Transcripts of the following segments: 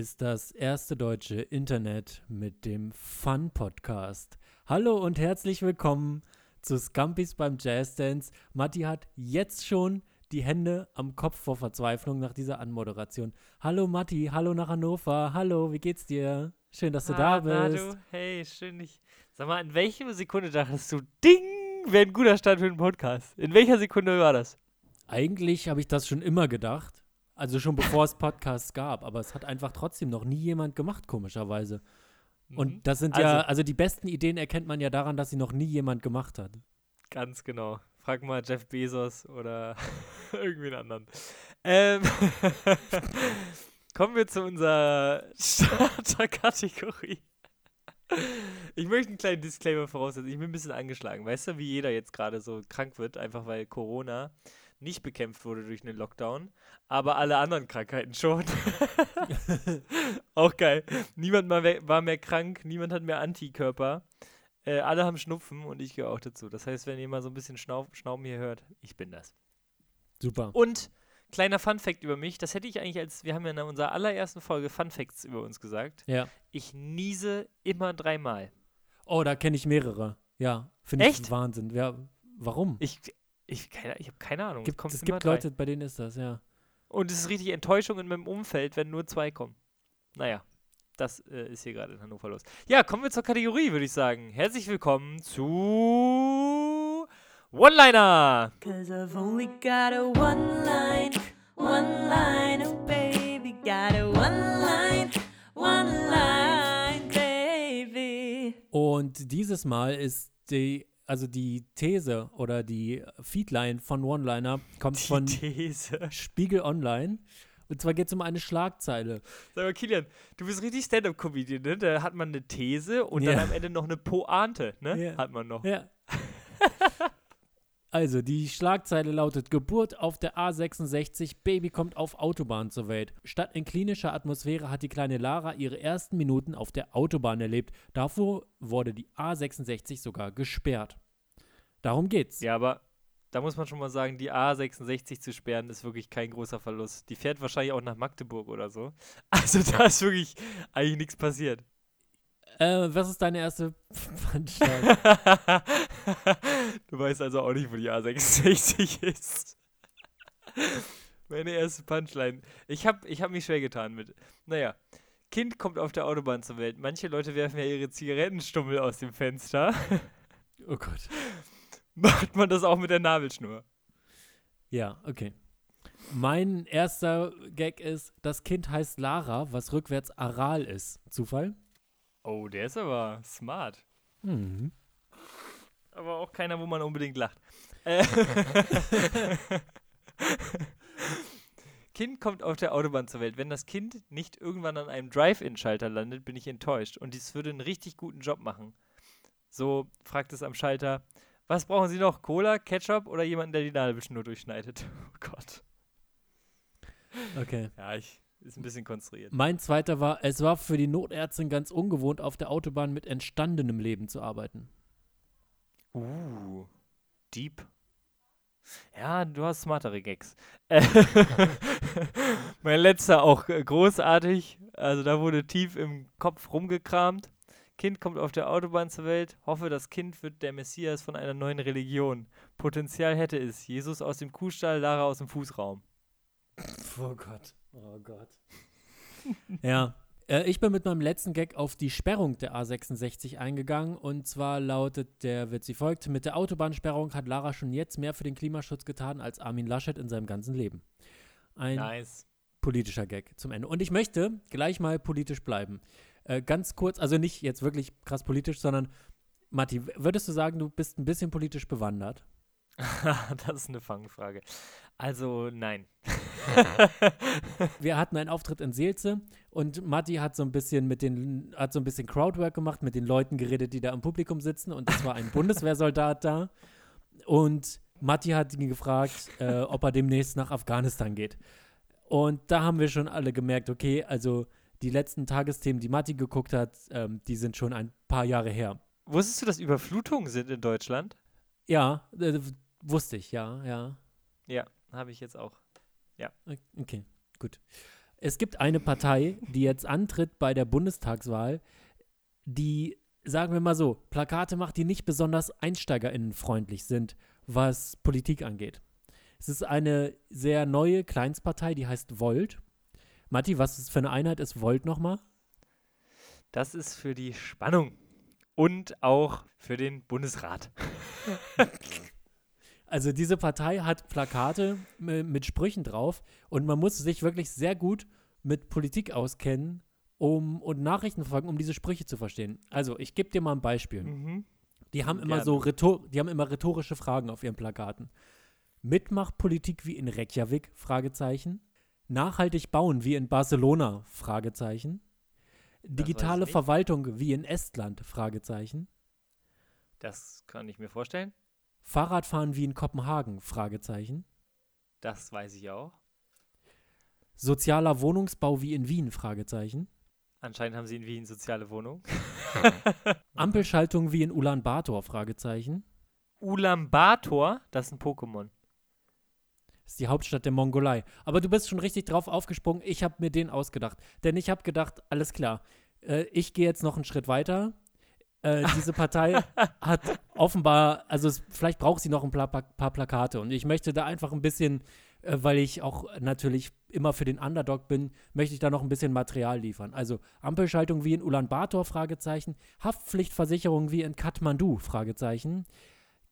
ist das erste deutsche Internet mit dem Fun-Podcast. Hallo und herzlich willkommen zu Scampis beim Jazz Dance. Matti hat jetzt schon die Hände am Kopf vor Verzweiflung nach dieser Anmoderation. Hallo Matti, hallo nach Hannover, hallo, wie geht's dir? Schön, dass du ah, da bist. Du, hey, schön dich. Sag mal, in welcher Sekunde dachtest du, Ding, wäre ein guter Start für den Podcast? In welcher Sekunde war das? Eigentlich habe ich das schon immer gedacht. Also schon bevor es Podcasts gab, aber es hat einfach trotzdem noch nie jemand gemacht, komischerweise. Und Mhm. das sind Also- ja, also die besten Ideen erkennt man ja daran, dass sie noch nie jemand gemacht hat. Ganz genau. Frag mal Jeff Bezos oder irgendwen anderen. Ähm, kommen wir zu unserer Starter-Kategorie. Ich möchte einen kleinen Disclaimer voraussetzen. Ich bin ein bisschen angeschlagen. Weißt du, wie jeder jetzt gerade so krank wird, einfach weil Corona nicht bekämpft wurde durch einen Lockdown, aber alle anderen Krankheiten schon. Auch geil. Niemand war mehr krank, niemand hat mehr Antikörper. Äh, alle haben Schnupfen und ich gehöre auch dazu. Das heißt, wenn ihr mal so ein bisschen Schnauf Schnauben hier hört, ich bin das. Super. Und kleiner Fun-Fact über mich, das hätte ich eigentlich als, wir haben ja in unserer allerersten Folge Fun-Facts über uns gesagt. Ja. Ich niese immer dreimal. Oh, da kenne ich mehrere. Ja, finde ich? Wahnsinn. Ja, warum? Ich, ich, keine, ich habe keine Ahnung. Gibt, es immer gibt drei. Leute, bei denen ist das, ja. Und es ist richtig Enttäuschung in meinem Umfeld, wenn nur zwei kommen. Naja, das äh, ist hier gerade in Hannover los. Ja, kommen wir zur Kategorie, würde ich sagen. Herzlich willkommen zu One-Liner. Cause I've only got a one line, one line, oh baby, got a one line, one line, baby. Und dieses Mal ist die, also die These oder die Feedline von One-Liner kommt Die von These. Spiegel Online. Und zwar geht es um eine Schlagzeile. Sag mal, Kilian, du bist richtig Stand-Up-Comedian, ne? Da hat man eine These und dann Ja. am Ende noch eine Pointe, ne? Ja. Hat man noch. Ja. Also, die Schlagzeile lautet: Geburt auf der A66, Baby kommt auf Autobahn zur Welt. Statt in klinischer Atmosphäre hat die kleine Lara ihre ersten Minuten auf der Autobahn erlebt. Davor wurde die A66 sogar gesperrt. Darum geht's. Ja, aber da muss man schon mal sagen, die A66 zu sperren ist wirklich kein großer Verlust. Die fährt wahrscheinlich auch nach Magdeburg oder so. Also da ist wirklich eigentlich nichts passiert. Äh, was ist deine erste Punchline? du weißt also auch nicht, wo die A66 ist. Meine erste Punchline. Ich habe ich hab mich schwer getan mit. Naja. Kind kommt auf der Autobahn zur Welt. Manche Leute werfen ja ihre Zigarettenstummel aus dem Fenster. oh Gott. Macht man das auch mit der Nabelschnur? Ja, okay. Mein erster Gag ist: Das Kind heißt Lara, was rückwärts Aral ist. Zufall? Oh, der ist aber smart. Mhm. Aber auch keiner, wo man unbedingt lacht. Äh, kind kommt auf der Autobahn zur Welt. Wenn das Kind nicht irgendwann an einem Drive-In-Schalter landet, bin ich enttäuscht. Und dies würde einen richtig guten Job machen. So fragt es am Schalter, was brauchen Sie noch? Cola, Ketchup oder jemanden, der die Nabelschnur durchschneidet? Oh Gott. Okay. Ja, ich, ist ein bisschen konstruiert. Mein zweiter war, es war für die Notärztin ganz ungewohnt, auf der Autobahn mit entstandenem Leben zu arbeiten. Uh, deep. Ja, du hast smartere Gags. Mein letzter auch äh, großartig. Also da wurde tief im Kopf rumgekramt. Kind kommt auf der Autobahn zur Welt. Hoffe, das Kind wird der Messias von einer neuen Religion. Potenzial hätte es. Jesus aus dem Kuhstall, Lara aus dem Fußraum. Oh Gott. Oh Gott. ja. Äh, ich bin mit meinem letzten Gag auf die Sperrung der A66 eingegangen. Und zwar lautet der Witz wie folgt: Mit der Autobahnsperrung hat Lara schon jetzt mehr für den Klimaschutz getan als Armin Laschet in seinem ganzen Leben. Ein Nice. politischer Gag zum Ende. Und ich möchte gleich mal politisch bleiben. Äh, ganz kurz, also nicht jetzt wirklich krass politisch, sondern Matti, würdest du sagen, du bist ein bisschen politisch bewandert? das ist eine Fangfrage. Also, nein. Wir hatten einen Auftritt in Seelze und Matti hat so ein bisschen mit den, hat so ein bisschen Crowdwork gemacht, mit den Leuten geredet, die da im Publikum sitzen und es war ein Bundeswehrsoldat da und Matti hat ihn gefragt, äh, ob er demnächst nach Afghanistan geht. Und da haben wir schon alle gemerkt, okay, also die letzten Tagesthemen, die Matti geguckt hat, ähm, die sind schon ein paar Jahre her. Wusstest du, dass Überflutungen sind in Deutschland? Ja, äh, wusste ich, ja, ja. Ja, habe ich jetzt auch. Okay, gut. Es gibt eine Partei, die jetzt antritt bei der Bundestagswahl, die, sagen wir mal so, Plakate macht, die nicht besonders einsteigerinnenfreundlich sind, was Politik angeht. Es ist eine sehr neue Kleinstpartei, die heißt Volt. Matti, was ist für eine Einheit ist Volt nochmal? Das ist für die Spannung und auch für den Bundesrat. Also diese Partei hat Plakate mi- mit Sprüchen drauf und man muss sich wirklich sehr gut mit Politik auskennen um, und Nachrichten verfolgen, um diese Sprüche zu verstehen. Also ich gebe dir mal ein Beispiel. Mhm. Die haben immer Gerne. so rhetor die haben immer rhetorische Fragen auf ihren Plakaten. Mitmachpolitik wie in Reykjavik? Fragezeichen. Nachhaltig bauen wie in Barcelona? Fragezeichen. Digitale. Verwaltung wie in Estland? Fragezeichen. Das kann ich mir vorstellen. Fahrradfahren wie in Kopenhagen? Fragezeichen. Das weiß ich auch. Sozialer Wohnungsbau wie in Wien? Fragezeichen. Anscheinend haben sie in Wien soziale Wohnung. Ampelschaltung wie in Ulaanbaatar? Fragezeichen. Ulaanbaatar, das ist ein Pokémon. Das ist die Hauptstadt der Mongolei. Aber du bist schon richtig drauf aufgesprungen. Ich habe mir den ausgedacht. Denn ich habe gedacht, alles klar, äh, ich gehe jetzt noch einen Schritt weiter. Äh, diese Partei hat offenbar, also es, vielleicht braucht sie noch ein paar, paar Plakate. Und ich möchte da einfach ein bisschen, äh, weil ich auch natürlich immer für den Underdog bin, möchte ich da noch ein bisschen Material liefern. Also Ampelschaltung wie in Ulaanbaatar, Fragezeichen. Haftpflichtversicherung wie in Kathmandu, Fragezeichen.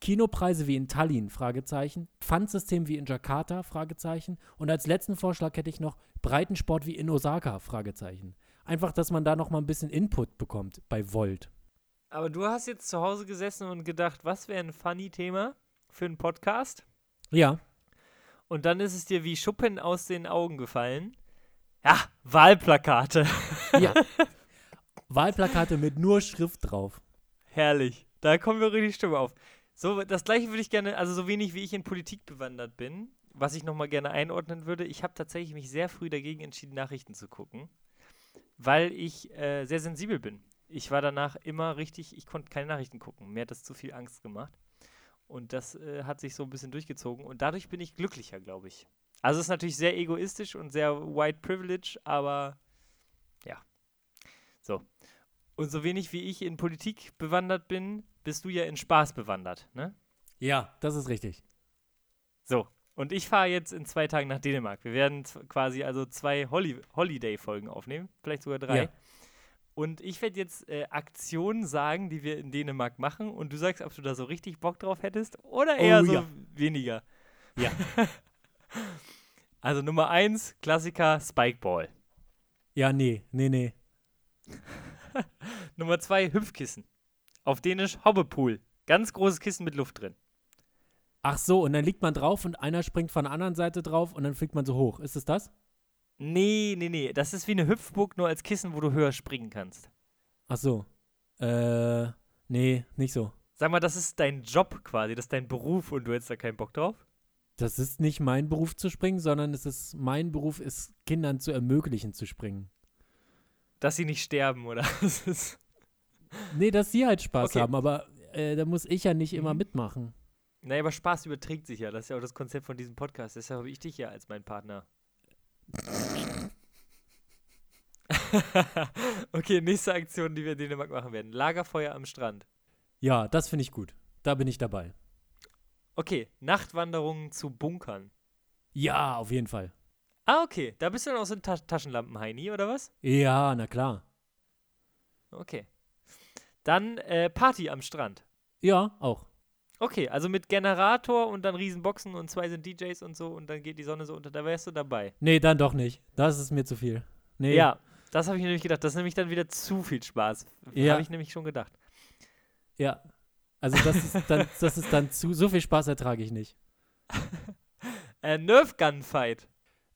Kinopreise wie in Tallinn, Fragezeichen. Pfandsystem wie in Jakarta, Fragezeichen. Und als letzten Vorschlag hätte ich noch Breitensport wie in Osaka, Fragezeichen. Einfach, dass man da noch mal ein bisschen Input bekommt bei Volt. Aber du hast jetzt zu Hause gesessen und gedacht, was wäre ein funny Thema für einen Podcast? Ja, Und dann ist es dir wie Schuppen aus den Augen gefallen. Ja, Wahlplakate. ja. Wahlplakate mit nur Schrift drauf. Herrlich. Da kommen wir richtig Stimme auf. So, das gleiche würde ich gerne, also so wenig wie ich in Politik bewandert bin, was ich nochmal gerne einordnen würde, ich habe tatsächlich mich sehr früh dagegen entschieden, Nachrichten zu gucken, weil ich äh, sehr sensibel bin. Ich war danach immer richtig, ich konnte keine Nachrichten gucken. Mir hat das zu viel Angst gemacht. Und das äh, hat sich so ein bisschen durchgezogen. Und dadurch bin ich glücklicher, glaube ich. Also es ist natürlich sehr egoistisch und sehr white privilege, aber ja. So. Und so wenig wie ich in Politik bewandert bin, bist du ja in Spaß bewandert, ne? Ja, das ist richtig. So. Und ich fahre jetzt in zwei Tagen nach Dänemark. Wir werden quasi also zwei Holi Holiday-Folgen aufnehmen, vielleicht sogar drei. Ja. Und ich werde jetzt äh, Aktionen sagen, die wir in Dänemark machen. Und du sagst, ob du da so richtig Bock drauf hättest oder eher Oh, so ja. weniger. Ja. Also Nummer eins, Klassiker Spikeball. Ja, nee, nee, nee. Nummer zwei, Hüpfkissen. Auf Dänisch Hobbepool. Ganz großes Kissen mit Luft drin. Ach so, und dann liegt man drauf und einer springt von der anderen Seite drauf und dann fliegt man so hoch. Ist es das? Nee, nee, nee. Das ist wie eine Hüpfburg, nur als Kissen, wo du höher springen kannst. Ach so. Äh, nee, nicht so. Sag mal, das ist dein Job quasi, das ist dein Beruf und du hättest da keinen Bock drauf? Das ist nicht mein Beruf zu springen, sondern es ist mein Beruf, ist Kindern zu ermöglichen zu springen. Dass sie nicht sterben, oder? Nee, dass sie halt Spaß Okay. haben, aber äh, da muss ich ja nicht immer Mhm. mitmachen. naja, aber Spaß überträgt sich ja. Das ist ja auch das Konzept von diesem Podcast. Deshalb habe ich dich ja als mein Partner. okay, nächste Aktion, die wir in Dänemark machen werden. Lagerfeuer am Strand. Ja, das finde ich gut. Da bin ich dabei. Okay, Nachtwanderungen zu Bunkern. Ja, auf jeden Fall. Ah, okay. Da bist du dann auch so ein Ta Taschenlampen-Heini, oder was? Ja, na klar. Okay. Dann äh, Party am Strand. Ja, auch. Okay, also mit Generator und dann Riesenboxen und zwei sind DJs und so und dann geht die Sonne so unter. Da wärst du dabei. Nee, dann doch nicht. Das ist mir zu viel. Nee. Ja, das habe ich nämlich gedacht. Das ist nämlich dann wieder zu viel Spaß. Ja. Habe ich nämlich schon gedacht. Ja. Also das ist dann, das ist dann zu, so viel Spaß ertrage ich nicht. Äh, Nerf Gun Fight.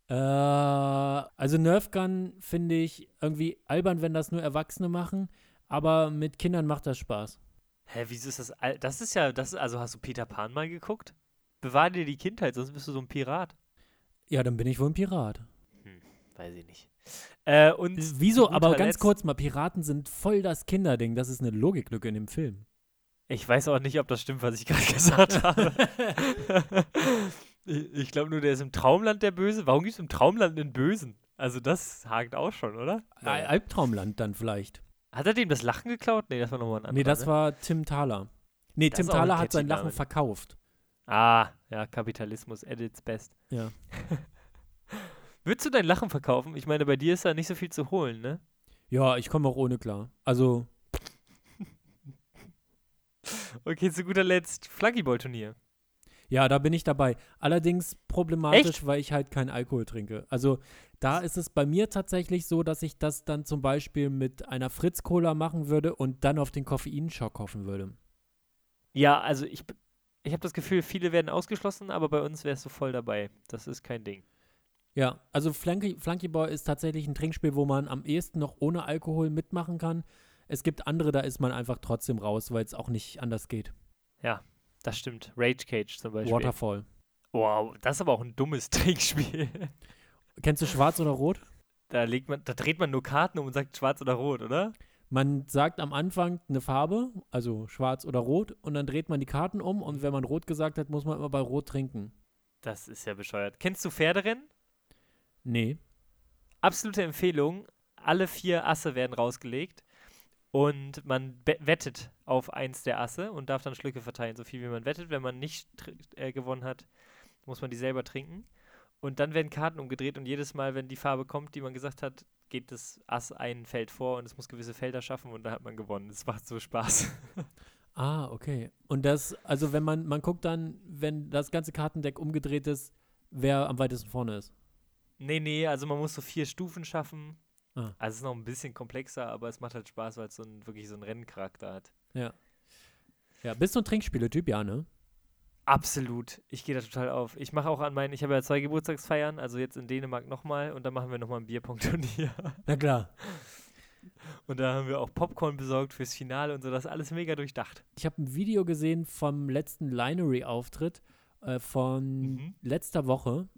Äh, also Nerf Gun finde ich irgendwie albern, wenn das nur Erwachsene machen, aber mit Kindern macht das Spaß. Hä, wieso ist das? al- Das ist ja, das ist, also hast du Peter Pan mal geguckt? Bewahr dir die Kindheit, sonst bist du so ein Pirat. Ja, dann bin ich wohl ein Pirat. Weiß ich nicht. Äh, und Wieso? Aber ganz Letzt- kurz mal, Piraten sind voll das Kinderding. Das ist eine Logiklücke in dem Film. Ich weiß auch nicht, ob das stimmt, was ich gerade gesagt habe. ich ich glaube nur, der ist im Traumland der Böse. Warum gibt es im Traumland einen Bösen? Also das hakt auch schon, oder? Al- Albtraumland dann vielleicht. Hat er dem das Lachen geklaut? Nee, das war nochmal ein anderer. Nee, das ne? war Tim Thaler. Nee, Das Tim Thaler hat sein Lachen verkauft. Ah, ja, Kapitalismus at its best. Ja. Würdest du dein Lachen verkaufen? Ich meine, bei dir ist da nicht so viel zu holen, ne? Ja, ich komme auch ohne klar. Also, Okay, zu guter Letzt, Flunkyball-Turnier. ja, da bin ich dabei. Allerdings problematisch, weil ich halt keinen Alkohol trinke. Also, da ist es bei mir tatsächlich so, dass ich das dann zum Beispiel mit einer Fritz-Cola machen würde und dann auf den Koffeinschock hoffen würde. Ja, also ich, ich habe das Gefühl, viele werden ausgeschlossen, aber bei uns wärst du voll dabei. Das ist kein Ding. Ja, also Flunky, Flunkyball ist tatsächlich ein Trinkspiel, wo man am ehesten noch ohne Alkohol mitmachen kann. Es gibt andere, da ist man einfach trotzdem raus, weil es auch nicht anders geht. Das stimmt. Rage Cage zum Beispiel. Waterfall. Wow, das ist aber auch ein dummes Trinkspiel. Kennst du schwarz oder rot? Da legt man, da dreht man nur Karten um und sagt schwarz oder rot, oder? Man sagt am Anfang eine Farbe, also schwarz oder rot, und dann dreht man die Karten um und wenn man rot gesagt hat, muss man immer bei rot trinken. Das ist ja bescheuert. Kennst du Pferderennen? Nee. Absolute Empfehlung. Alle vier Asse werden rausgelegt und man wettet auf eins der Asse und darf dann Schlücke verteilen, so viel wie man wettet. Wenn man nicht äh, gewonnen hat, muss man die selber trinken. Und dann werden Karten umgedreht und jedes Mal, wenn die Farbe kommt, die man gesagt hat, geht das Ass ein Feld vor und es muss gewisse Felder schaffen und da hat man gewonnen. Es macht so Spaß. Ah, okay. Und das, also wenn man, man guckt dann, wenn das ganze Kartendeck umgedreht ist, wer am weitesten vorne ist. Nee, nee, also man muss so vier Stufen schaffen. Ah. Also es ist noch ein bisschen komplexer, aber es macht halt Spaß, weil es so ein, wirklich so einen Renncharakter hat. Ja. Ja, bist du ein Trinkspieletyp, ja, ne? Absolut. Ich gehe da total auf. Ich mache auch an meinen, ich habe ja zwei Geburtstagsfeiern, also jetzt in Dänemark nochmal und dann machen wir nochmal ein Bierpong-Turnier. Na klar. Und da haben wir auch Popcorn besorgt fürs Finale und so, das ist alles mega durchdacht. Ich habe ein Video gesehen vom letzten Linery-Auftritt äh, von Mhm. letzter Woche.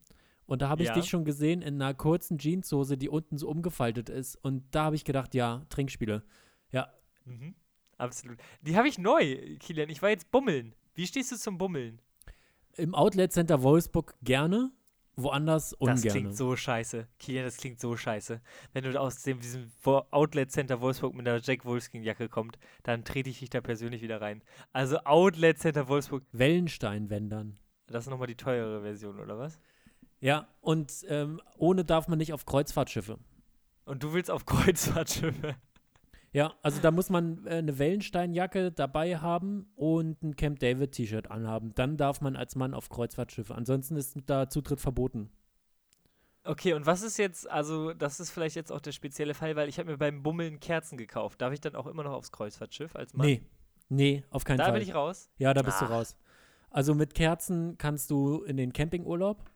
Und da habe ich Ja. dich schon gesehen in einer kurzen Jeanshose, die unten so umgefaltet ist. Und da habe ich gedacht, ja, Trinkspiele. Mhm. Absolut. Die habe ich neu, Kilian. Ich war jetzt bummeln. Wie stehst du zum Bummeln? Im Outlet Center Wolfsburg gerne, woanders ungern. Das klingt so scheiße. Kilian, das klingt so scheiße. Wenn du aus dem, diesem Outlet Center Wolfsburg mit einer Jack Wolfskin-Jacke kommt, dann trete ich dich da persönlich wieder rein. Also Outlet Center Wolfsburg, Wellenstein-Wendern. das ist nochmal die teure Version, oder was? Ja, und ähm, ohne darf man nicht auf Kreuzfahrtschiffe. Und du willst auf Kreuzfahrtschiffe. Ja, also da muss man äh, eine Wellensteinjacke dabei haben und ein Camp David T-Shirt anhaben. Dann darf man als Mann auf Kreuzfahrtschiffe. Ansonsten ist da Zutritt verboten. Okay, und was ist jetzt, also das ist vielleicht jetzt auch der spezielle Fall, weil ich habe mir beim Bummeln Kerzen gekauft. Darf ich dann auch immer noch aufs Kreuzfahrtschiff als Mann? Nee, nee, auf keinen Da Fall. bin ich raus. ja, da bist du Ah. raus. Also mit Kerzen kannst du in den Campingurlaub,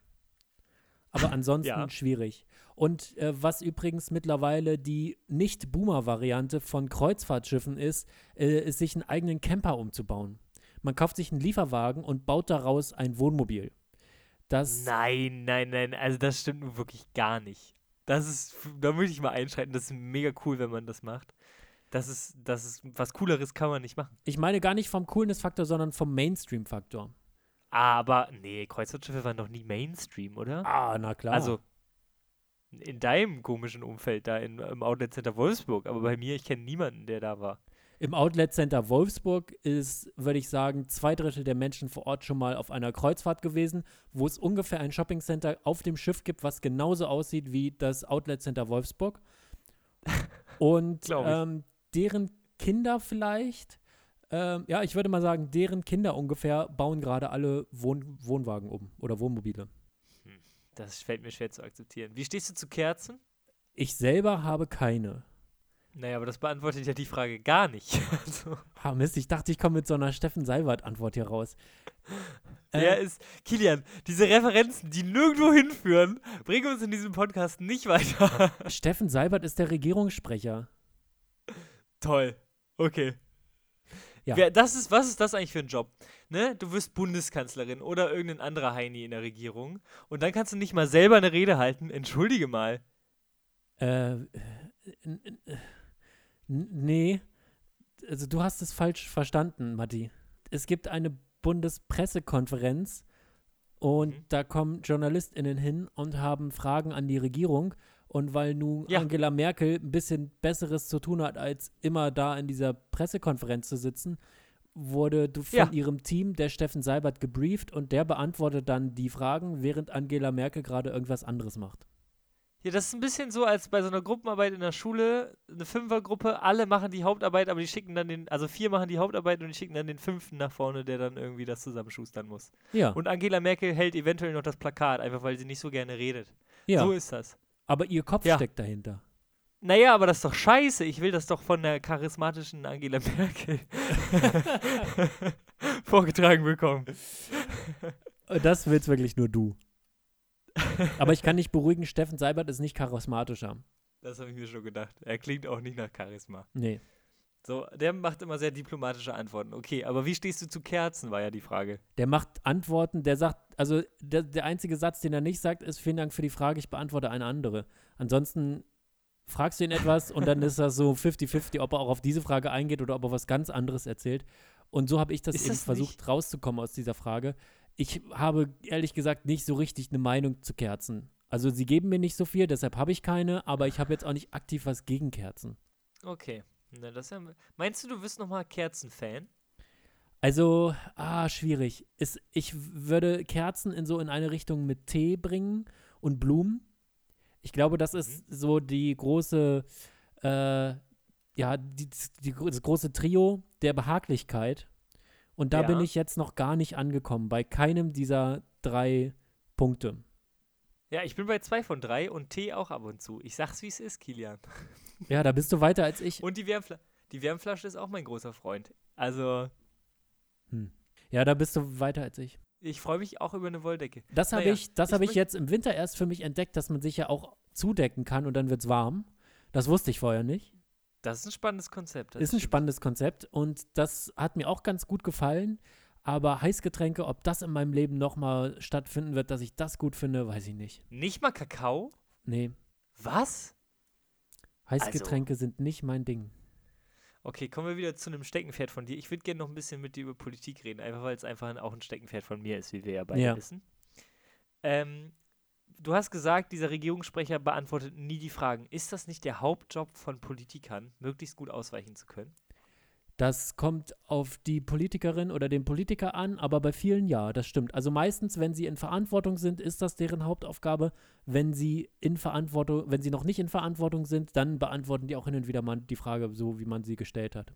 aber ansonsten Ja. schwierig. Und äh, was übrigens mittlerweile die Nicht-Boomer-Variante von Kreuzfahrtschiffen ist, äh, ist sich einen eigenen Camper umzubauen. Man kauft sich einen Lieferwagen und baut daraus ein Wohnmobil. Das Nein, nein, nein, also das stimmt nun wirklich gar nicht. Das ist, da möchte ich mal einschreiten, das ist mega cool, wenn man das macht. Das ist, das ist, was Cooleres kann man nicht machen. Ich meine gar nicht vom Coolness-Faktor, sondern vom Mainstream-Faktor. Aber, nee, Kreuzfahrtschiffe waren doch nie Mainstream, oder? Ah, na klar. Also, in deinem komischen Umfeld da in, im Outlet Center Wolfsburg, aber bei mir, ich kenne niemanden, der da war. Im Outlet Center Wolfsburg ist, würde ich sagen, zwei Drittel der Menschen vor Ort schon mal auf einer Kreuzfahrt gewesen, wo es ungefähr ein Shoppingcenter auf dem Schiff gibt, was genauso aussieht wie das Outlet Center Wolfsburg. Und ähm, deren Kinder vielleicht, ähm, ja, ich würde mal sagen, deren Kinder ungefähr bauen gerade alle Wohn Wohnwagen um oder Wohnmobile. Das fällt mir schwer zu akzeptieren. Wie stehst du zu Kerzen? Ich selber habe keine. Naja, aber das beantwortet ja die Frage gar nicht. also, Ah, Mist, ich dachte, ich komme mit so einer Steffen Seibert-Antwort hier raus. der Äh, ist, Kilian, diese Referenzen, die nirgendwo hinführen, bringen uns in diesem Podcast nicht weiter. Steffen Seibert ist der Regierungssprecher. Toll. Okay. Ja. Wer, das ist, was ist das eigentlich für ein Job? Ne? Du wirst Bundeskanzlerin oder irgendein anderer Heini in der Regierung und dann kannst du nicht mal selber eine Rede halten. Entschuldige mal. Äh, nee, also du hast es falsch verstanden, Matti. Es gibt eine Bundespressekonferenz und Mhm. da kommen JournalistInnen hin und haben Fragen an die Regierung Und weil nun Ja. Angela Merkel ein bisschen Besseres zu tun hat, als immer da in dieser Pressekonferenz zu sitzen, wurde du von Ja. ihrem Team der Steffen Seibert gebrieft und der beantwortet dann die Fragen, während Angela Merkel gerade irgendwas anderes macht. Ja, das ist ein bisschen so, als bei so einer Gruppenarbeit in der Schule, eine Fünfergruppe, alle machen die Hauptarbeit, aber die schicken dann den, also vier machen die Hauptarbeit und die schicken dann den fünften nach vorne, der dann irgendwie das zusammenschustern muss. Ja, Und Angela Merkel hält eventuell noch das Plakat, einfach weil sie nicht so gerne redet. ja. So ist das. Aber ihr Kopf Ja. steckt dahinter. Naja, aber das ist doch scheiße. Ich will das doch von der charismatischen Angela Merkel vorgetragen bekommen. Äh, Das willst wirklich nur du. Aber ich kann dich beruhigen, Steffen Seibert ist nicht charismatischer. Das habe ich mir schon gedacht. Er klingt auch nicht nach Charisma. Nee. So, der macht immer sehr diplomatische Antworten. Okay, aber wie stehst du zu Kerzen, war ja die Frage. Der macht Antworten, der sagt, also der, der einzige Satz, den er nicht sagt, ist, vielen Dank für die Frage, ich beantworte eine andere. Ansonsten fragst du ihn etwas und dann ist das so 50-50, ob er auch auf diese Frage eingeht oder ob er was ganz anderes erzählt. Und so habe ich das Ist eben das versucht rauszukommen aus dieser Frage. Ich habe ehrlich gesagt nicht so richtig eine Meinung zu Kerzen. Also sie geben mir nicht so viel, deshalb habe ich keine, aber ich habe jetzt auch nicht aktiv was gegen Kerzen. Okay. Na, das ja, meinst du, du wirst nochmal Kerzen-Fan? Also, ah, schwierig. Ist, ich würde Kerzen in so in eine Richtung mit Tee bringen und Blumen. Ich glaube, das ist so die große, äh, ja, die, die, das große Trio der Behaglichkeit. Und da Ja. bin ich jetzt noch gar nicht angekommen, bei keinem dieser drei Punkte. Ja, ich bin bei zwei von drei und Tee auch ab und zu. Ich sag's, wie es ist, Kilian. Ja, da bist du weiter als ich. Und die, Wärmfla die Wärmflasche ist auch mein großer Freund. Also, Ja, da bist du weiter als ich. ich freue mich auch über eine Wolldecke. Das habe Naja, ich, das ich habe ich jetzt im Winter erst für mich entdeckt, dass man sich ja auch zudecken kann und dann wird es warm. Das wusste ich vorher nicht. Das ist ein spannendes Konzept. das ist ein spannendes Konzept und das hat mir auch ganz gut gefallen. Aber Heißgetränke, ob das in meinem Leben nochmal stattfinden wird, dass ich das gut finde, weiß ich nicht. Nicht mal Kakao? Nee, Was? Heißgetränke sind nicht mein Ding. Okay, kommen wir wieder zu einem Steckenpferd von dir. Ich würde gerne noch ein bisschen mit dir über Politik reden, einfach weil es einfach auch ein Steckenpferd von mir ist, wie wir ja beide Ja. wissen. Ähm, du hast gesagt, dieser Regierungssprecher beantwortet nie die Fragen. Ist das nicht der Hauptjob von Politikern, möglichst gut ausweichen zu können? Das kommt auf die Politikerin oder den Politiker an, aber bei vielen ja, das stimmt. Also meistens, wenn sie in Verantwortung sind, ist das deren Hauptaufgabe. Wenn sie in Verantwortung, wenn sie noch nicht in Verantwortung sind, dann beantworten die auch hin und wieder mal die Frage so, wie man sie gestellt hat.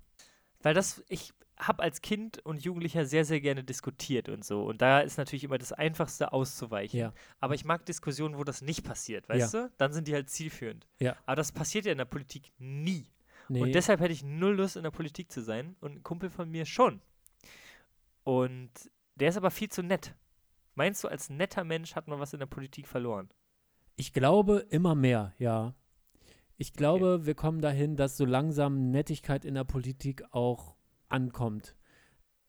Weil das, ich habe als Kind und Jugendlicher sehr, sehr gerne diskutiert und so. Und da ist natürlich immer das Einfachste auszuweichen. Ja. Aber ich mag Diskussionen, wo das nicht passiert, weißt du? Dann sind die halt zielführend. Ja. Aber das passiert ja in der Politik nie. Nee, Und deshalb hätte ich null Lust, in der Politik zu sein. Und ein Kumpel von mir schon. Und der ist aber viel zu nett. Meinst du, als netter Mensch hat man was in der Politik verloren? Ich glaube immer mehr, ja. Ich glaube, wir kommen dahin, dass so langsam Nettigkeit in der Politik auch ankommt.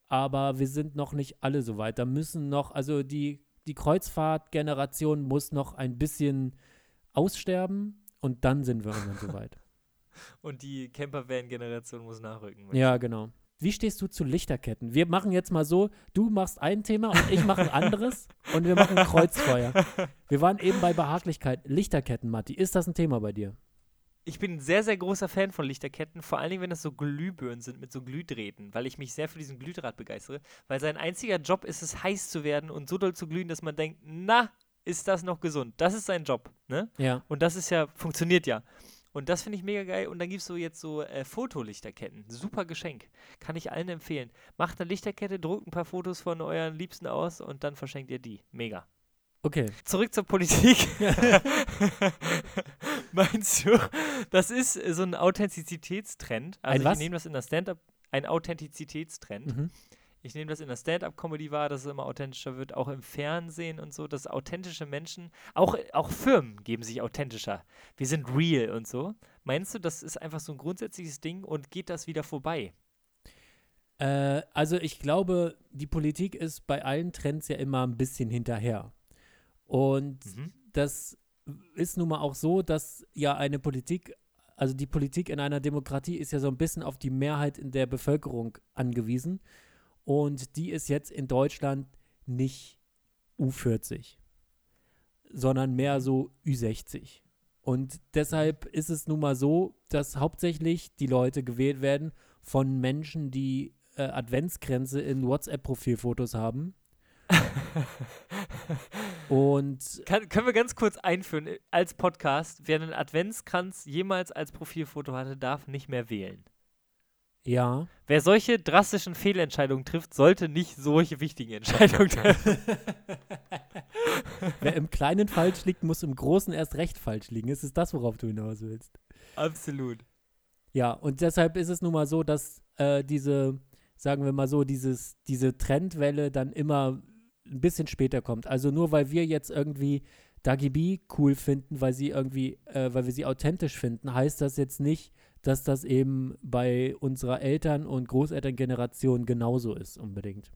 Aber wir sind noch nicht alle so weit. Da müssen noch, also die, die Kreuzfahrtgeneration muss noch ein bisschen aussterben und dann sind wir irgendwann so weit. Und die Campervan-Generation muss nachrücken. Ja, genau. Wie stehst du zu Lichterketten? Wir machen jetzt mal so, du machst ein Thema und ich mache ein anderes und wir machen Kreuzfeuer. Wir waren eben bei Behaglichkeit. Lichterketten, Matti, ist das ein Thema bei dir? Ich bin ein sehr, sehr großer Fan von Lichterketten, vor allen Dingen, wenn das so Glühbirnen sind mit so Glühdrähten, weil ich mich sehr für diesen Glühdraht begeistere, weil sein einziger Job ist es, heiß zu werden und so doll zu glühen, dass man denkt, na, ist das noch gesund? Das ist sein Job, ne? Ja. Und das ist ja, funktioniert ja. Und das finde ich mega geil. Und dann gibt es so jetzt so äh, Fotolichterketten. Super Geschenk. Kann ich allen empfehlen. Macht eine Lichterkette, druckt ein paar Fotos von euren Liebsten aus und dann verschenkt ihr die. Mega. Okay. Zurück zur Politik. Meinst du, das ist äh, so ein Authentizitätstrend? Also Ein was? ich nehme das in der Stand-up, ein Authentizitätstrend. Mhm. Ich nehme das in der Stand-up-Comedy wahr, dass es immer authentischer wird, auch im Fernsehen und so, dass authentische Menschen, auch, auch Firmen geben sich authentischer. Wir sind real und so. Meinst du, das ist einfach so ein grundsätzliches Ding und geht das wieder vorbei? Äh, also ich glaube, die Politik ist bei allen Trends ja immer ein bisschen hinterher. Und Mhm. das ist nun mal auch so, dass ja eine Politik, also die Politik in einer Demokratie ist ja so ein bisschen auf die Mehrheit in der Bevölkerung angewiesen. Und die ist jetzt in Deutschland nicht U40, sondern mehr so Ü60. Und deshalb ist es nun mal so, dass hauptsächlich die Leute gewählt werden von Menschen, die äh, Adventsgrenze in WhatsApp-Profilfotos haben. Und Kann, können wir ganz kurz einführen, äh, als Podcast, wer einen Adventskranz jemals als Profilfoto hatte, darf nicht mehr wählen. Ja, Wer solche drastischen Fehlentscheidungen trifft, sollte nicht solche wichtigen Entscheidungen treffen. wer im Kleinen falsch liegt, muss im Großen erst recht falsch liegen. Ist es das, worauf du hinaus willst? Absolut. Ja, und deshalb ist es nun mal so, dass äh, diese, sagen wir mal so, dieses, diese Trendwelle dann immer ein bisschen später kommt. Also nur weil wir jetzt irgendwie Dagi B cool finden, weil sie irgendwie, äh, weil wir sie authentisch finden, heißt das jetzt nicht, dass das eben bei unserer Eltern- und Großelterngeneration genauso ist, unbedingt.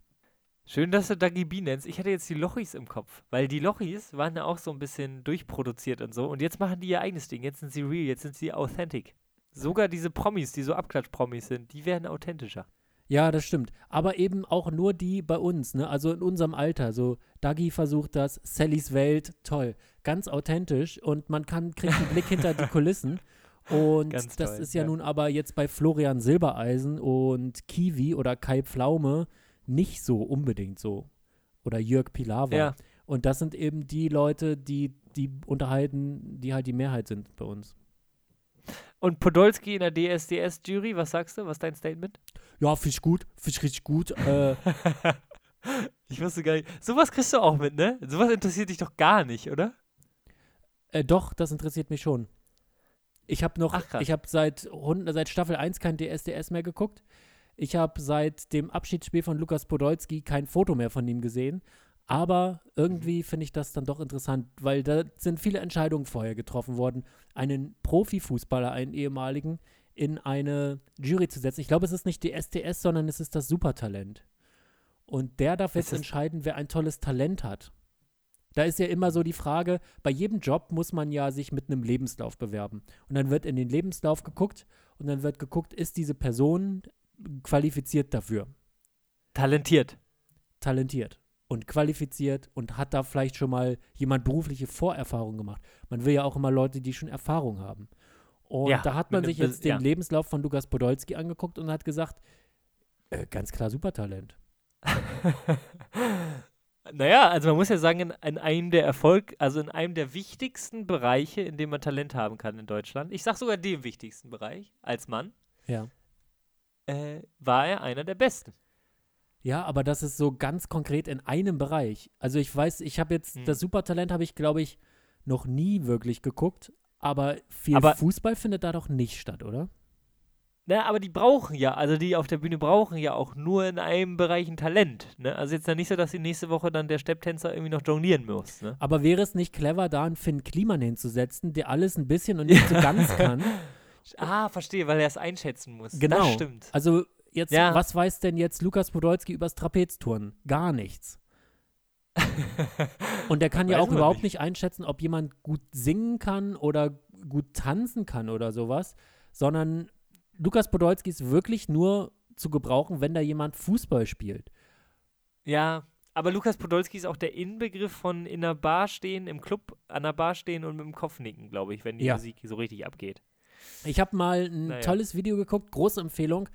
Schön, dass du Dagi B nennst. Ich hatte jetzt die Lochis im Kopf, weil die Lochis waren ja auch so ein bisschen durchproduziert und so. Und jetzt machen die ihr eigenes Ding. Jetzt sind sie real, jetzt sind sie authentic. Sogar diese Promis, die so Abklatsch-Promis sind, die werden authentischer. Ja, das stimmt. Aber eben auch nur die bei uns, ne? Also in unserem Alter. So, Dagi versucht das, Sallys Welt, toll. Ganz authentisch und man kann, kriegt einen Blick hinter die Kulissen. Und das toll, ist ja, ja. nun aber jetzt bei Florian Silbereisen und Kiwi oder Kai Pflaume nicht so unbedingt so. Oder Jörg Pilawa. Ja. Und das sind eben die Leute, die, die unterhalten, die halt die Mehrheit sind bei uns. Und Podolski in der DSDS-Jury, was sagst du? Was ist dein Statement? Ja, find ich gut, find ich richtig gut. Äh, ich wusste gar nicht. Sowas kriegst du auch mit, ne? Sowas interessiert dich doch gar nicht, oder? Äh, doch, das interessiert mich schon. Ich habe noch, Ach, ich habe seit, seit Staffel 1 kein DSDS mehr geguckt. Ich habe seit dem Abschiedsspiel von Lukas Podolski kein Foto mehr von ihm gesehen. Aber irgendwie finde ich das dann doch interessant, weil da sind viele Entscheidungen vorher getroffen worden, einen Profifußballer, einen ehemaligen, in eine Jury zu setzen. Ich glaube, es ist nicht die STS, sondern es ist das Supertalent. Und der darf jetzt es- entscheiden, wer ein tolles Talent hat. Da ist ja immer so die Frage, bei jedem Job muss man ja sich mit einem Lebenslauf bewerben. Und dann wird in den Lebenslauf geguckt und dann wird geguckt, ist diese Person qualifiziert dafür, Talentiert. talentiert und qualifiziert und hat da vielleicht schon mal jemand berufliche Vorerfahrung gemacht. Man will ja auch immer Leute, die schon Erfahrung haben. Und Ja, da hat man sich jetzt den ja. Lebenslauf von Lukas Podolski angeguckt und hat gesagt, äh, ganz klar Supertalent. naja, also man muss ja sagen, in, in einem der Erfolg, also in einem der wichtigsten Bereiche, in dem man Talent haben kann in Deutschland, ich sag sogar dem wichtigsten Bereich als Mann, Ja. äh, war er einer der besten. Ja, aber das ist so ganz konkret in einem Bereich. Also ich weiß, ich habe jetzt, Hm. das Supertalent habe ich, glaube ich, noch nie wirklich geguckt, aber viel Aber- Fußball findet da doch nicht statt, oder? Na, aber die brauchen ja, also die auf der Bühne brauchen ja auch nur in einem Bereich ein Talent. Ne? Also jetzt ja nicht so, dass die nächste Woche dann der Stepptänzer irgendwie noch jonglieren muss. Ne? Aber wäre es nicht clever, da einen Finn Kliman hinzusetzen, der alles ein bisschen und nicht so ganz kann? Ah, verstehe, weil er es einschätzen muss. Genau. Das stimmt. Also jetzt, Ja. was weiß denn jetzt Lukas Podolski übers Trapezturnen? Gar nichts. Und der kann ja auch überhaupt nicht. nicht einschätzen, ob jemand gut singen kann oder gut tanzen kann oder sowas, sondern Lukas Podolski ist wirklich nur zu gebrauchen, wenn da jemand Fußball spielt. Ja, aber Lukas Podolski ist auch der Inbegriff von in einer Bar stehen, im Club an der Bar stehen und mit dem Kopf nicken, glaube ich, wenn die Ja. Musik so richtig abgeht. Ich habe mal ein Naja. tolles Video geguckt, große Empfehlung.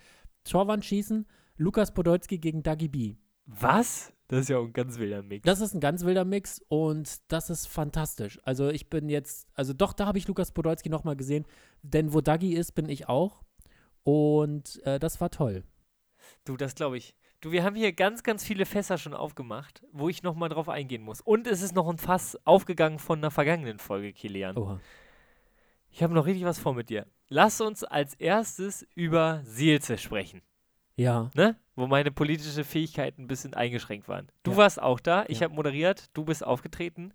Torwandschießen, Lukas Podolski gegen Dagi B. Was? Das ist ja auch ein ganz wilder Mix. Das ist ein ganz wilder Mix und das ist fantastisch. Also ich bin jetzt, also doch, da habe ich Lukas Podolski nochmal gesehen, denn wo Dagi ist, bin ich auch. Und äh, das war toll. Du, das glaube ich. Du, wir haben hier ganz, ganz viele Fässer schon aufgemacht, wo ich nochmal drauf eingehen muss. Und es ist noch ein Fass aufgegangen von einer vergangenen Folge, Kilian. Oha. Ich habe noch richtig was vor mit dir. Lass uns als erstes über Seelze sprechen, Ja, ne? Wo meine politische Fähigkeiten ein bisschen eingeschränkt waren. Du Ja. warst auch da, ich Ja. habe moderiert, du bist aufgetreten.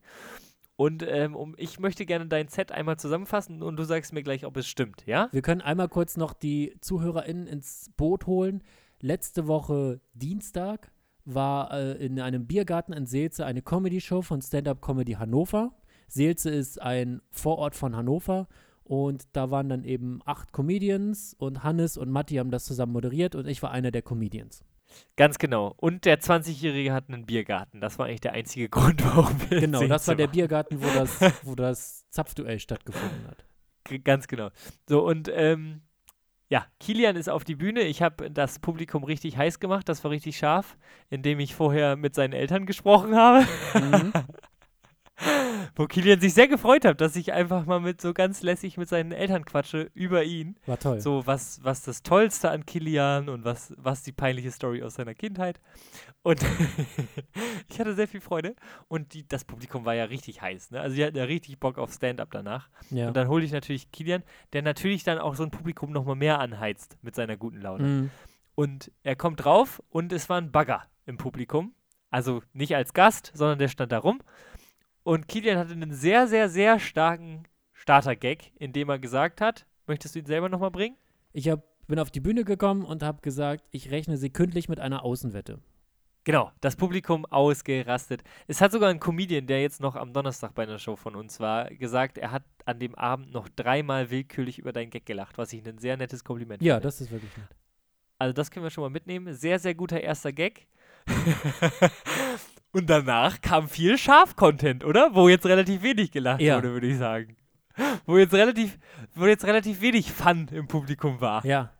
Und ähm, um, ich möchte gerne dein Set einmal zusammenfassen und du sagst mir gleich, ob es stimmt, ja? wir können einmal kurz noch die ZuhörerInnen ins Boot holen. Letzte Woche Dienstag war äh, in einem Biergarten in Seelze eine Comedy-Show von Stand-Up Comedy Hannover. Seelze ist ein Vorort von Hannover und da waren dann eben acht Comedians und Hannes und Matti haben das zusammen moderiert und ich war einer der Comedians. Ganz genau. Und der 20-Jährige hat einen Biergarten. Das war eigentlich der einzige Grund, warum wir Genau, das war der. Biergarten, wo das, wo das Zapfduell stattgefunden hat. G- Ganz genau. So, und ähm, ja, Kilian ist auf die Bühne. Ich habe das Publikum richtig heiß gemacht. Das war richtig scharf, indem ich vorher mit seinen Eltern gesprochen habe. Mhm. Wo Kilian sich sehr gefreut hat, dass ich einfach mal mit so ganz lässig mit seinen Eltern quatsche über ihn. War toll. So, was, was das Tollste an Kilian und was, was die peinliche Story aus seiner Kindheit. Und ich hatte sehr viel Freude. Und die, das Publikum war ja richtig heiß. Ne? Also, die hatten ja richtig Bock auf Stand-up danach. ja. Und dann hole ich natürlich Kilian, der natürlich dann auch so ein Publikum nochmal mehr anheizt mit seiner guten Laune. Mhm. Und er kommt drauf und es war ein Bagger im Publikum. Also nicht als Gast, sondern der stand da rum. Und Kilian hatte einen sehr, sehr, sehr starken Starter-Gag, in dem er gesagt hat, möchtest du ihn selber nochmal bringen? Ich hab, bin auf die Bühne gekommen und habe gesagt, ich rechne sekündlich mit einer Außenwette. Genau, das Publikum ausgerastet. Es hat sogar ein Comedian, der jetzt noch am Donnerstag bei einer Show von uns war, gesagt, er hat an dem Abend noch dreimal willkürlich über deinen Gag gelacht, was ich ein sehr nettes Kompliment Ja, finde. das ist wirklich nett. Also das können wir schon mal mitnehmen. Sehr, sehr guter erster Gag. Und danach kam viel Scharf-Content, oder? Wo jetzt relativ wenig gelacht Ja. wurde, würde ich sagen. Wo jetzt relativ, wo jetzt relativ wenig Fun im Publikum war. Ja.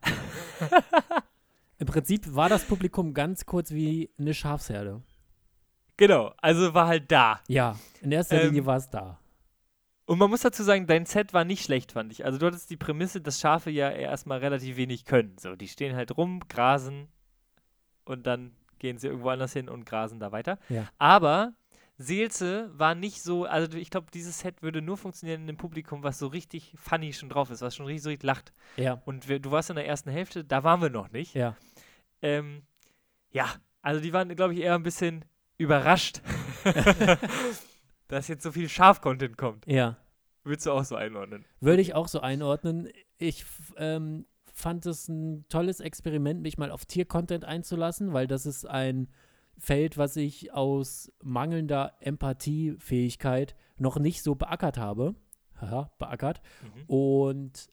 Im Prinzip war das Publikum ganz kurz wie eine Schafsherde. Genau, also war halt da. Ja, in erster Ähm, Linie war es da. Und man muss dazu sagen, dein Set war nicht schlecht, fand ich. Also du hattest die Prämisse, dass Schafe ja erstmal relativ wenig können. So, die stehen halt rum, grasen und dann gehen sie irgendwo anders hin und grasen da weiter. Ja. Aber Seelze war nicht so, also ich glaube, dieses Set würde nur funktionieren in einem Publikum, was so richtig funny schon drauf ist, was schon richtig, so richtig lacht. Ja, Und wir, du warst in der ersten Hälfte, da waren wir noch nicht. ja. Ähm, ja, also die waren, glaube ich, eher ein bisschen überrascht, dass jetzt so viel Schaf-Content kommt. Ja. Würdest du auch so einordnen? Würde ich auch so einordnen. Ich ähm, fand es ein tolles Experiment, mich mal auf Tier-Content einzulassen, weil das ist ein Feld, was ich aus mangelnder Empathiefähigkeit noch nicht so beackert habe. Haha, beackert. Mhm. Und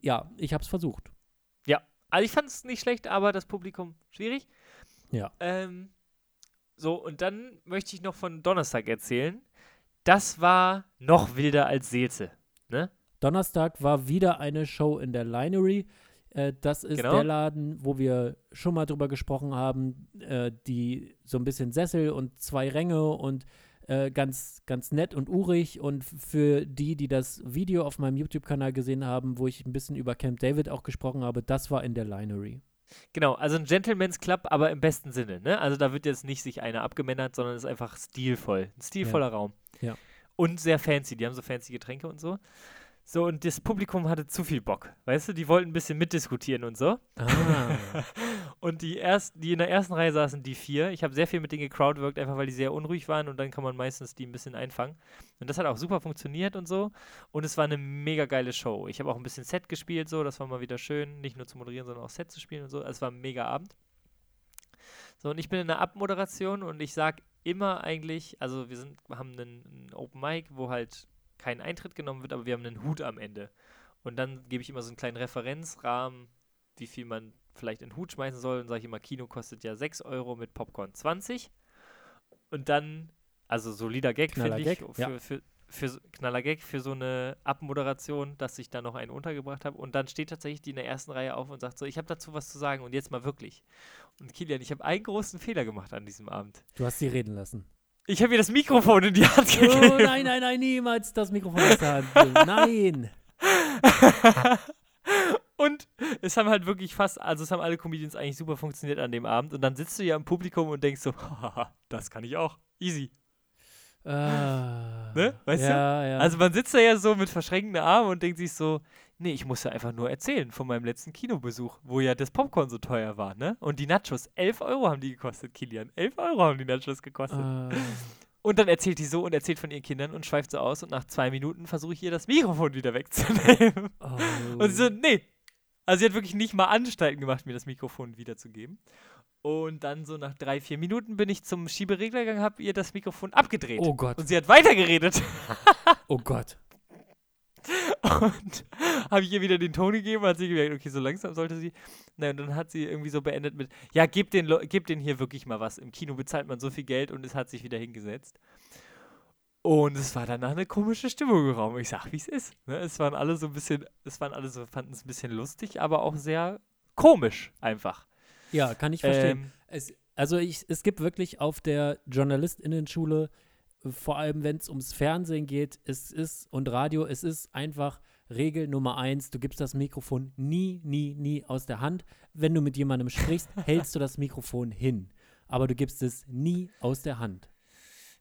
ja, ich habe es versucht. Also ich fand es nicht schlecht, aber das Publikum schwierig. Ja. Ähm, so, und dann möchte ich noch von Donnerstag erzählen. Das war noch wilder als Seelze. Ne? Donnerstag war wieder eine Show in der Linery. Äh, das ist Genau. der Laden, wo wir schon mal drüber gesprochen haben, äh, die so ein bisschen Sessel und zwei Ränge und äh, ganz, ganz nett und urig. Und für die, die das Video auf meinem YouTube-Kanal gesehen haben, wo ich ein bisschen über Camp David auch gesprochen habe, das war in der Linery. Genau, also ein Gentleman's Club, aber im besten Sinne. Ne? Also da wird jetzt nicht sich einer abgemännert, sondern es ist einfach stilvoll. Ein stilvoller Raum. Ja. Und sehr fancy. Die haben so fancy Getränke und so. So, und das Publikum hatte zu viel Bock. Weißt du, die wollten ein bisschen mitdiskutieren und so. Ah, Und die, erst, die in der ersten Reihe saßen die vier. Ich habe sehr viel mit denen gecrowdworked, einfach weil die sehr unruhig waren und dann kann man meistens die ein bisschen einfangen. Und das hat auch super funktioniert und so. Und es war eine mega geile Show. Ich habe auch ein bisschen Set gespielt, so, das war mal wieder schön, nicht nur zu moderieren, sondern auch Set zu spielen und so. Also Es war ein mega Abend. So, und ich bin in der Abmoderation und ich sag immer eigentlich, also wir sind, haben einen, einen Open Mic, wo halt kein Eintritt genommen wird, aber wir haben einen Hut am Ende. Und dann gebe ich immer so einen kleinen Referenzrahmen, wie viel man vielleicht in den Hut schmeißen soll. Und sage ich immer, Kino kostet ja 6 Euro mit Popcorn 20. Und dann, also solider Gag, finde ich, Gag, für, ja. für, für, Knaller Gag für so eine Abmoderation, dass ich da noch einen untergebracht habe. Und dann steht tatsächlich die in der ersten Reihe auf und sagt so, ich habe dazu was zu sagen und jetzt mal wirklich. Und Kilian, ich habe einen großen Fehler gemacht an diesem Abend. du hast sie reden lassen. Ich habe ihr das Mikrofon in die Hand Oh, gegeben. nein, nein, nein, niemals das Mikrofon aus der Hand. Nein. und es haben halt wirklich fast, also es haben alle Comedians eigentlich super funktioniert an dem Abend. Und dann sitzt du ja im Publikum und denkst so, das kann ich auch. Easy. Ah, Ne? Weißt du? ja, Ja, Also man sitzt da ja so mit verschränkten Armen und denkt sich so, nee, ich muss ja einfach nur erzählen von meinem letzten Kinobesuch, wo ja das Popcorn so teuer war, ne? Und die Nachos, 11 Euro haben die gekostet, Kilian. 11 Euro haben die Nachos gekostet. Ah, Und dann erzählt die so und erzählt von ihren Kindern und schweift so aus und nach zwei Minuten versuche ich ihr das Mikrofon wieder wegzunehmen. oh. Und sie so, nee. Also sie hat wirklich nicht mal Anstalten gemacht, mir das Mikrofon wiederzugeben. Und dann so nach drei, vier Minuten bin ich zum Schieberegler gegangen, habe ihr das Mikrofon abgedreht. oh Gott, Und sie hat weitergeredet oh Gott. Und habe ich ihr wieder den Ton gegeben, hat sie gemerkt, okay, so langsam sollte sie. Na, und dann hat sie irgendwie so beendet mit, ja, gib den, gib den hier wirklich mal was. Im Kino bezahlt man so viel Geld und es hat sich wieder hingesetzt. Und es war danach eine komische Stimmung im Raum. Ich sag, wie es ist. Ne? Es waren alle so ein bisschen, es waren alle so, fanden es ein bisschen lustig, aber auch sehr komisch einfach. Ja, kann ich verstehen. Ähm, Es, also ich, es gibt wirklich auf der JournalistInnen-Schule, vor allem wenn es ums Fernsehen geht, es ist und Radio, es ist einfach Regel Nummer eins, du gibst das Mikrofon nie, nie, nie aus der Hand. Wenn du mit jemandem sprichst, hältst du das Mikrofon hin. Aber du gibst es nie aus der Hand.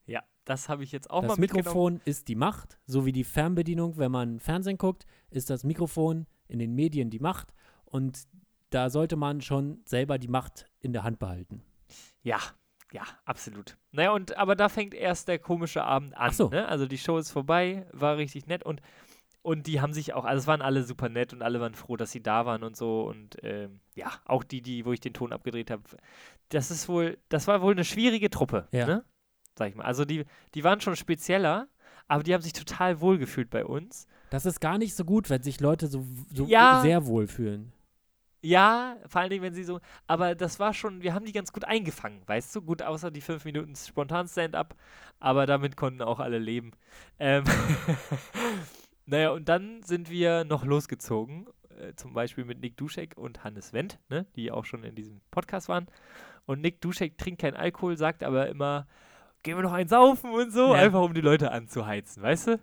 ja, das habe ich jetzt auch das mal mitgenommen. Mikrofon ist die Macht, so wie die Fernbedienung, wenn man Fernsehen guckt, ist das Mikrofon in den Medien die Macht. Und da sollte man schon selber die Macht in der Hand behalten. Ja, ja, absolut. Naja, und aber da fängt erst der komische Abend an. So. Ne? Also die Show ist vorbei, war richtig nett und, und die haben sich auch, also es waren alle super nett und alle waren froh, dass sie da waren und so. Und ähm, ja, auch die, die, wo ich den Ton abgedreht habe, das ist wohl, das war wohl eine schwierige Truppe, Ja. ne? Sag ich mal. Also die, die waren schon spezieller, aber die haben sich total wohl gefühlt bei uns. Das ist gar nicht so gut, wenn sich Leute so, so Ja. sehr wohlfühlen. Ja, vor allen Dingen, wenn sie so. Aber das war schon, wir haben die ganz gut eingefangen, weißt du? Gut, außer die fünf Minuten spontan Stand-up, aber damit konnten auch alle leben. Ähm naja, und dann sind wir noch losgezogen, äh, zum Beispiel mit Nick Duschek und Hannes Wendt, ne, die auch schon in diesem Podcast waren. Und Nick Duschek trinkt keinen Alkohol, sagt aber immer, gehen wir noch einen saufen und so, Ja. einfach um die Leute anzuheizen, weißt du?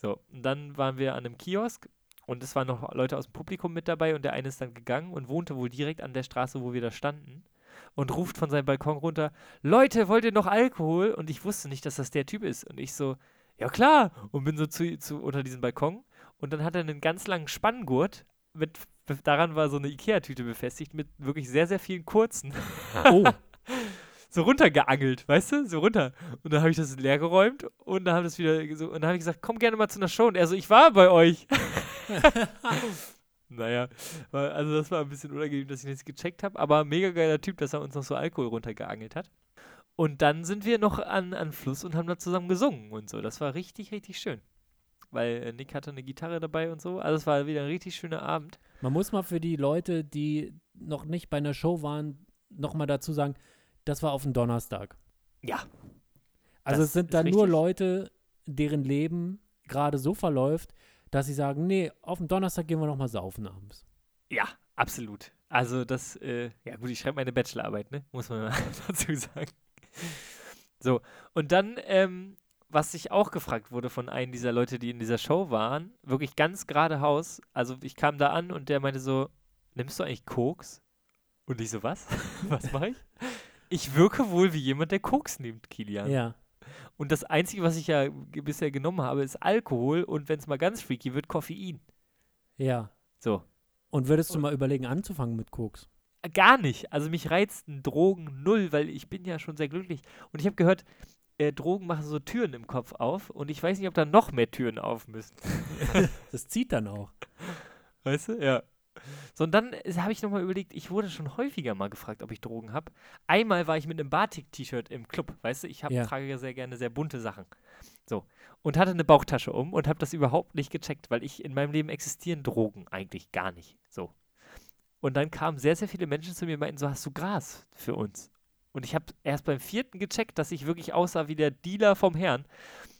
So, und dann waren wir an einem Kiosk und es waren noch Leute aus dem Publikum mit dabei und der eine ist dann gegangen und wohnte wohl direkt an der Straße, wo wir da standen und ruft von seinem Balkon runter, Leute, wollt ihr noch Alkohol? Und ich wusste nicht, dass das der Typ ist. Und ich so, ja klar. Und bin so zu, zu unter diesem Balkon und dann hat er einen ganz langen Spanngurt mit, daran war so eine Ikea-Tüte befestigt mit wirklich sehr, sehr vielen kurzen Oh, so runtergeangelt, weißt du? So runter. Und dann habe ich das leer geräumt und dann habe das wieder so, und dann habe ich gesagt, komm gerne mal zu einer Show. Und er so, ich war bei euch. naja, also das war ein bisschen unangenehm, dass ich nichts gecheckt habe, aber mega geiler Typ, dass er uns noch so Alkohol runtergeangelt hat. Und dann sind wir noch an, an Fluss und haben da zusammen gesungen und so. Das war richtig, richtig schön. Weil äh, Nick hatte eine Gitarre dabei und so. Also es war wieder ein richtig schöner Abend. man muss mal für die Leute, die noch nicht bei einer Show waren, nochmal dazu sagen, das war auf dem Donnerstag. Ja. Also es sind dann nur. Leute, deren Leben gerade so verläuft, dass sie sagen, nee, auf dem Donnerstag gehen wir nochmal saufen abends. Ja, absolut. Also das, äh, ja gut, ich schreibe meine Bachelorarbeit, ne? Muss man dazu sagen. So, und dann, ähm, was sich auch gefragt wurde von einem dieser Leute, die in dieser Show waren, wirklich ganz geradeaus, also ich kam da an und der meinte so, nimmst du eigentlich Koks? Und ich so, was? was mache ich? Ich wirke wohl wie jemand, der Koks nimmt, Kilian. Ja. Und das Einzige, was ich ja bisher genommen habe, ist Alkohol und wenn es mal ganz freaky wird, Koffein. Ja. So, Und würdest du mal überlegen, anzufangen mit Koks? Gar nicht. Also mich reizen Drogen null, weil ich bin ja schon sehr glücklich. Und ich habe gehört, äh, Drogen machen so Türen im Kopf auf und ich weiß nicht, ob da noch mehr Türen auf müssen. Das zieht dann auch. Weißt du? Ja. So, und dann habe ich nochmal überlegt, ich wurde schon häufiger mal gefragt, ob ich Drogen habe. Einmal war ich mit einem Batik-T-Shirt im Club, weißt du? Ich hab, Ja. trage ja sehr gerne sehr bunte Sachen. So. Und hatte eine Bauchtasche um und habe das überhaupt nicht gecheckt, weil ich in meinem Leben existieren Drogen eigentlich gar nicht. So. Und dann kamen sehr, sehr viele Menschen zu mir und meinten, so hast du Gras für uns. Und ich habe erst beim vierten gecheckt, dass ich wirklich aussah wie der Dealer vom Herrn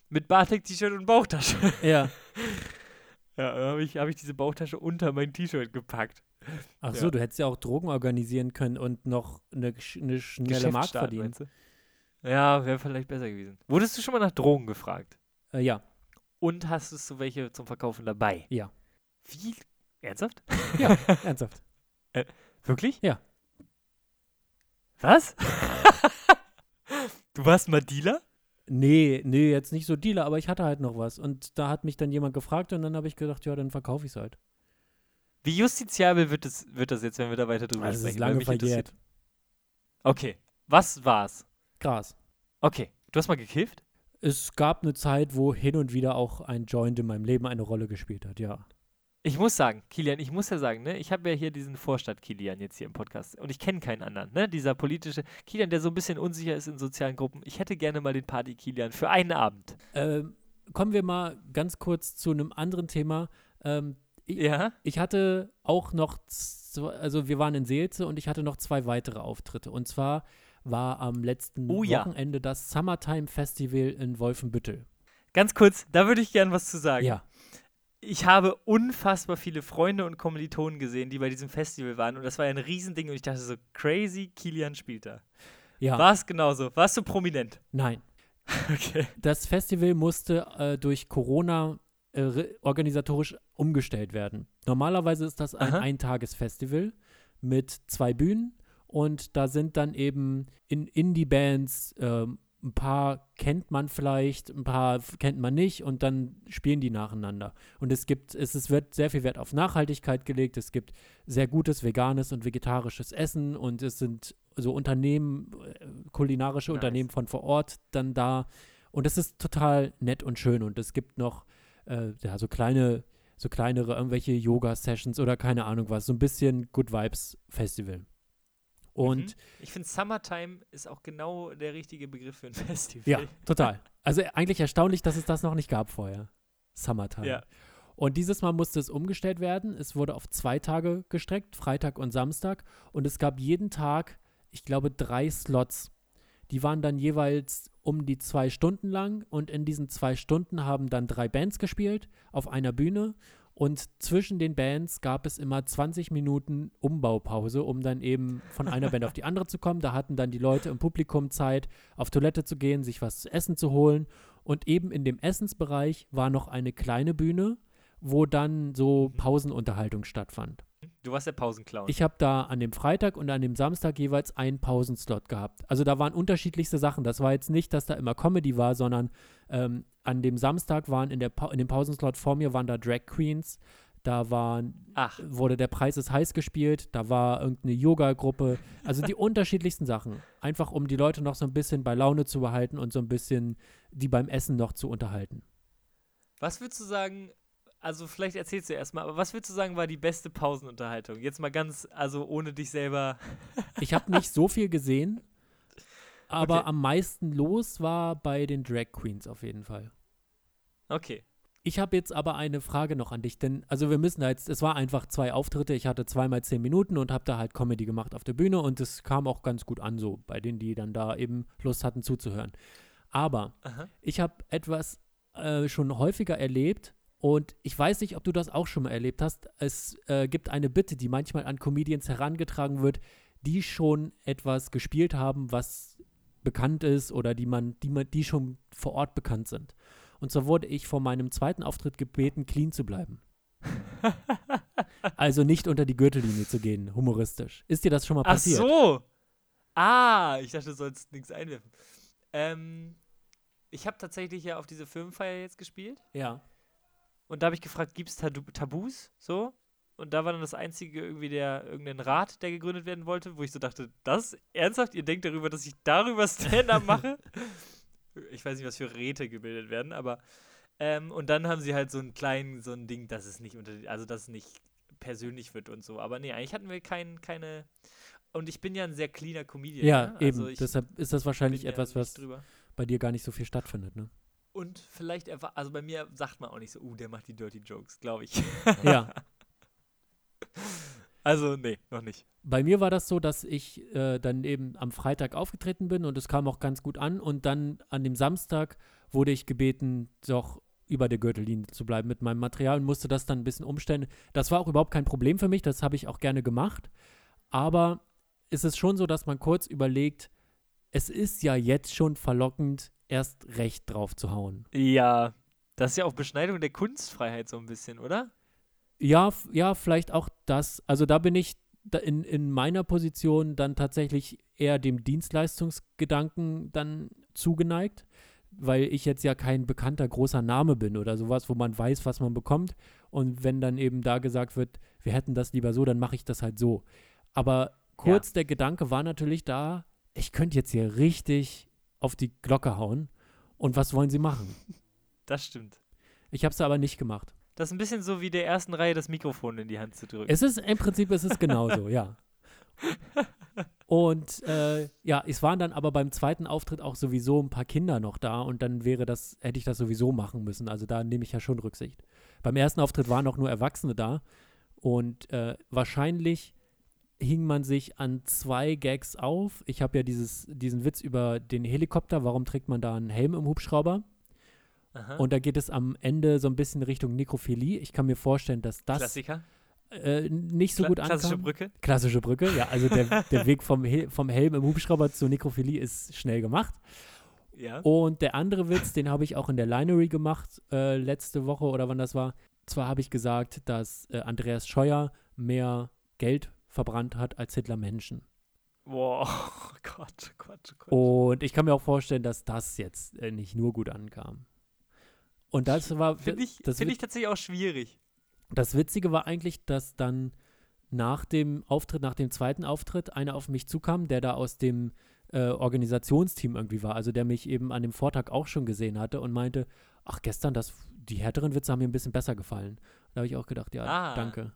mit Batik-T-Shirt und Bauchtasche. Ja. Ja, dann habe ich, hab ich diese Bauchtasche unter mein T-Shirt gepackt. Ach so, Ja. du hättest ja auch Drogen organisieren können und noch eine, eine schnelle Mark verdienen. Ja, wäre vielleicht besser gewesen. Wurdest du schon mal nach Drogen gefragt? Äh, ja. Und hast du welche zum Verkaufen dabei? Ja. Wie? Ernsthaft? Ja, ernsthaft. Wirklich? Ja. Was? du warst mal Dealer? Nee, nee, jetzt nicht so Dealer, aber ich hatte halt noch was. Und da hat mich dann jemand gefragt und dann habe ich gedacht, ja, dann verkaufe ich es halt. Wie justiziabel wird, es, wird das jetzt, wenn wir da weiter drüber Das sprechen? ist Weil lange verjährt. Okay. Was war's? Gras. Okay. Du hast mal gekifft? Es gab eine Zeit, wo hin und wieder auch ein Joint in meinem Leben eine Rolle gespielt hat, ja. Ich muss sagen, Kilian, ich muss ja sagen, ne, ich habe ja hier diesen Vorstadt Kilian jetzt hier im Podcast und ich kenne keinen anderen, ne, dieser politische Kilian, der so ein bisschen unsicher ist in sozialen Gruppen. Ich hätte gerne mal den Party Kilian für einen Abend. Ähm, kommen wir mal ganz kurz zu einem anderen Thema. Ähm, Ja? Ich hatte auch noch, also wir waren in Seelze und ich hatte noch zwei weitere Auftritte. Und zwar war am letzten Oh ja. Wochenende das Summertime Festival in Wolfenbüttel. Ganz kurz, da würde ich gern was zu sagen. Ja, Ich habe unfassbar viele Freunde und Kommilitonen gesehen, die bei diesem Festival waren. Und das war ja ein Riesending. Und ich dachte so, crazy, Kilian spielt da. ja, War es genauso? Warst du prominent? nein. Okay. Das Festival musste äh, durch Corona äh, organisatorisch umgestellt werden. Normalerweise ist das ein Aha. Eintagesfestival mit zwei Bühnen und da sind dann eben in Indie-Bands ähm, ein paar kennt man vielleicht, ein paar kennt man nicht und dann spielen die nacheinander. Und es gibt, es, es wird sehr viel Wert auf Nachhaltigkeit gelegt, es gibt sehr gutes veganes und vegetarisches Essen und es sind so Unternehmen, äh, kulinarische Nice. Unternehmen von vor Ort dann da. Und es ist total nett und schön. Und es gibt noch äh, ja, so kleine, so kleinere irgendwelche Yoga-Sessions oder keine Ahnung was. So ein bisschen Good Vibes Festival. Und Mhm. Ich finde, Summertime ist auch genau der richtige Begriff für ein Festival. ja, total. Also eigentlich erstaunlich, dass es das noch nicht gab vorher. Summertime. Ja. Und dieses Mal musste es umgestellt werden. Es wurde auf zwei Tage gestreckt, Freitag und Samstag. Und es gab jeden Tag, ich glaube, drei Slots. Die waren dann jeweils um die zwei Stunden lang. Und in diesen zwei Stunden haben dann drei Bands gespielt auf einer Bühne. Und zwischen den Bands gab es immer 20 Minuten Umbaupause, um dann eben von einer Band auf die andere zu kommen. Da hatten dann die Leute im Publikum Zeit, auf Toilette zu gehen, sich was zu essen zu holen. Und eben in dem Essensbereich war noch eine kleine Bühne, wo dann so Mhm. Pausenunterhaltung stattfand. Du warst der Pausenclown. Ich habe da an dem Freitag und an dem Samstag jeweils einen Pausenslot gehabt. Also da waren unterschiedlichste Sachen. Das war jetzt nicht, dass da immer Comedy war, sondern ähm, an dem Samstag waren in, der pa in dem Pausenslot vor mir waren da Drag Queens. Da waren, Ach, wurde der Preis ist heiß gespielt, da war irgendeine Yoga-Gruppe, also die unterschiedlichsten Sachen. Einfach um die Leute noch so ein bisschen bei Laune zu behalten und so ein bisschen die beim Essen noch zu unterhalten. was würdest du sagen, also vielleicht erzählst du erstmal, aber was würdest du sagen, war die beste Pausenunterhaltung? Jetzt mal ganz, also ohne dich selber. Ich habe nicht so viel gesehen, aber Okay. am meisten los war bei den Drag Queens auf jeden Fall. Okay. Ich habe jetzt aber eine Frage noch an dich, denn also wir müssen da jetzt, es war einfach zwei Auftritte, ich hatte zweimal zehn Minuten und habe da halt Comedy gemacht auf der Bühne und es kam auch ganz gut an so bei denen, die dann da eben Lust hatten zuzuhören. Aber Aha. ich habe etwas äh, schon häufiger erlebt und ich weiß nicht, ob du das auch schon mal erlebt hast. Es äh, gibt eine Bitte, die manchmal an Comedians herangetragen wird, die schon etwas gespielt haben, was bekannt ist oder die man, die man, die schon vor Ort bekannt sind. Und zwar wurde ich vor meinem zweiten Auftritt gebeten, clean zu bleiben. Also nicht unter die Gürtellinie zu gehen, humoristisch. Ist dir das schon mal Ach passiert? so. Ah, ich dachte, du sollst nichts einwerfen. Ähm, ich habe tatsächlich ja auf diese Firmenfeier jetzt gespielt. Ja. Und da habe ich gefragt, gibt es Tabus? So. Und da war dann das Einzige irgendwie der, irgendein Rat, der gegründet werden wollte, wo ich so dachte, das ernsthaft? Ihr denkt darüber, dass ich darüber Stand-up mache? ich weiß nicht, was für Räte gebildet werden, aber ähm, und dann haben sie halt so einen kleinen, so ein Ding, dass es nicht unter, also dass es nicht persönlich wird und so. Aber nee, eigentlich hatten wir kein, keine. Und ich bin ja ein sehr cleaner Comedian. Ja, ne? eben. Also ich Deshalb ist das wahrscheinlich ja etwas, was drüber. bei dir gar nicht so viel stattfindet, ne? Und vielleicht einfach, also bei mir sagt man auch nicht so, uh, der macht die Dirty Jokes, glaube ich. Ja. Also, nee, noch nicht. Bei mir war das so, dass ich äh, dann eben am Freitag aufgetreten bin und es kam auch ganz gut an. Und dann an dem Samstag wurde ich gebeten, doch über der Gürtellinie zu bleiben mit meinem Material und musste das dann ein bisschen umstellen. Das war auch überhaupt kein Problem für mich, das habe ich auch gerne gemacht. Aber es ist schon so, dass man kurz überlegt, es ist ja jetzt schon verlockend, erst recht drauf zu hauen. Ja, das ist ja auch Beschneidung der Kunstfreiheit so ein bisschen, oder? Ja, ja, vielleicht auch das. Also da bin ich in, in meiner Position dann tatsächlich eher dem Dienstleistungsgedanken dann zugeneigt, weil ich jetzt ja kein bekannter großer Name bin oder sowas, wo man weiß, was man bekommt. Und wenn dann eben da gesagt wird, wir hätten das lieber so, dann mache ich das halt so. Aber kurz der Gedanke war natürlich da, ich könnte jetzt hier richtig auf die Glocke hauen. Und was wollen sie machen? Das stimmt. Ich habe es aber nicht gemacht. Das ist ein bisschen so wie der ersten Reihe das Mikrofon in die Hand zu drücken. Es ist im Prinzip ist es genauso, ja. Und äh, ja, es waren dann aber beim zweiten Auftritt auch sowieso ein paar Kinder noch da und dann wäre das, hätte ich das sowieso machen müssen. Also da nehme ich ja schon Rücksicht. Beim ersten Auftritt waren auch nur Erwachsene da und äh, wahrscheinlich hing man sich an zwei Gags auf. Ich habe ja dieses, diesen Witz über den Helikopter, warum trägt man da einen Helm im Hubschrauber? Aha. Und da geht es am Ende so ein bisschen Richtung Nekrophilie. Ich kann mir vorstellen, dass das Klassiker. äh, nicht so Kla gut klassische ankam. Brücke. Klassische Brücke, ja. Also der, der Weg vom, Hel vom Helm im Hubschrauber zur Nekrophilie ist schnell gemacht. Ja. Und der andere Witz, den habe ich auch in der Linery gemacht, äh, letzte Woche oder wann das war. Zwar habe ich gesagt, dass äh, Andreas Scheuer mehr Geld verbrannt hat als Hitler Menschen. Boah, oh Gott, oh Gott, oh Gott. Und ich kann mir auch vorstellen, dass das jetzt äh, nicht nur gut ankam. Und das war, Finde ich, das, find ich tatsächlich auch schwierig. das Witzige war eigentlich, dass dann nach dem Auftritt, nach dem zweiten Auftritt, einer auf mich zukam, der da aus dem äh, Organisationsteam irgendwie war, also der mich eben an dem Vortag auch schon gesehen hatte und meinte, ach gestern, das, die härteren Witze haben mir ein bisschen besser gefallen. Da habe ich auch gedacht, ja, Ah. danke.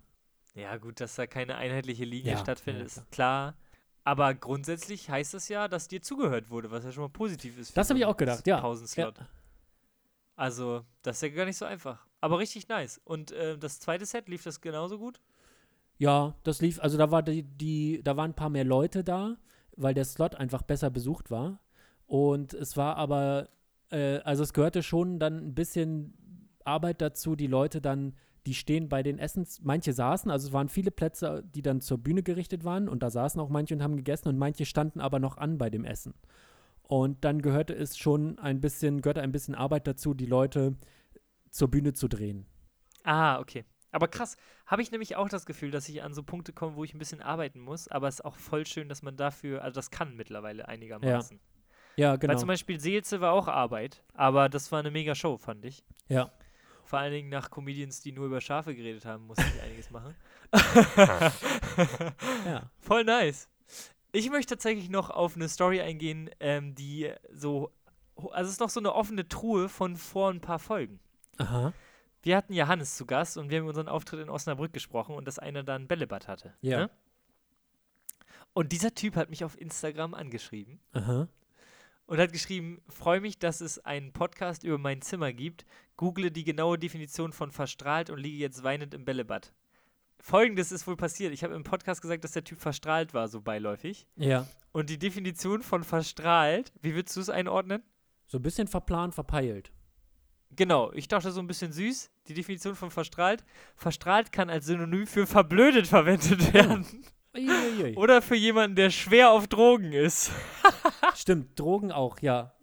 Ja, gut, dass da keine einheitliche Linie Ja, stattfindet, ja, ist klar. Aber grundsätzlich heißt das ja, dass dir zugehört wurde, was ja schon mal positiv ist. für Das habe ich auch gedacht, ja. Pausenslot. Also, das ist ja gar nicht so einfach. Aber richtig nice. Und äh, das zweite Set, lief das genauso gut? Ja, das lief, also da war die, die, da waren ein paar mehr Leute da, weil der Slot einfach besser besucht war. Und es war aber, äh, also es gehörte schon dann ein bisschen Arbeit dazu, die Leute dann, die stehen bei den Essens, manche saßen, also es waren viele Plätze, die dann zur Bühne gerichtet waren und da saßen auch manche und haben gegessen und manche standen aber noch an bei dem Essen. Und dann gehörte es schon ein bisschen, gehörte ein bisschen Arbeit dazu, die Leute zur Bühne zu drehen. Ah, okay. Aber krass, habe ich nämlich auch das Gefühl, dass ich an so Punkte komme, wo ich ein bisschen arbeiten muss. Aber es ist auch voll schön, dass man dafür, also das kann mittlerweile einigermaßen. Ja, genau. Weil zum Beispiel Seelze war auch Arbeit, aber das war eine mega Show, fand ich. Ja. Vor allen Dingen nach Comedians, die nur über Schafe geredet haben, musste ich einiges machen. Ja. Voll nice. Ich möchte tatsächlich noch auf eine Story eingehen, ähm, die so, also es ist noch so eine offene Truhe von vor ein paar Folgen. Aha. Wir hatten ja Hannes zu Gast und wir haben über unseren Auftritt in Osnabrück gesprochen und dass einer da ein Bällebad hatte. Ja. Ne? Und dieser Typ hat mich auf Instagram angeschrieben Aha. und hat geschrieben, freue mich, dass es einen Podcast über mein Zimmer gibt. Google die genaue Definition von verstrahlt und liege jetzt weinend im Bällebad. Folgendes ist wohl passiert. Ich habe im Podcast gesagt, dass der Typ verstrahlt war, so beiläufig. Ja. Und die Definition von verstrahlt, wie würdest du es einordnen? So ein bisschen verplant, verpeilt. Genau, ich dachte so ein bisschen süß. Die Definition von verstrahlt. Verstrahlt kann als Synonym für verblödet verwendet werden. Oder für jemanden, der schwer auf Drogen ist. Stimmt, Drogen auch, ja.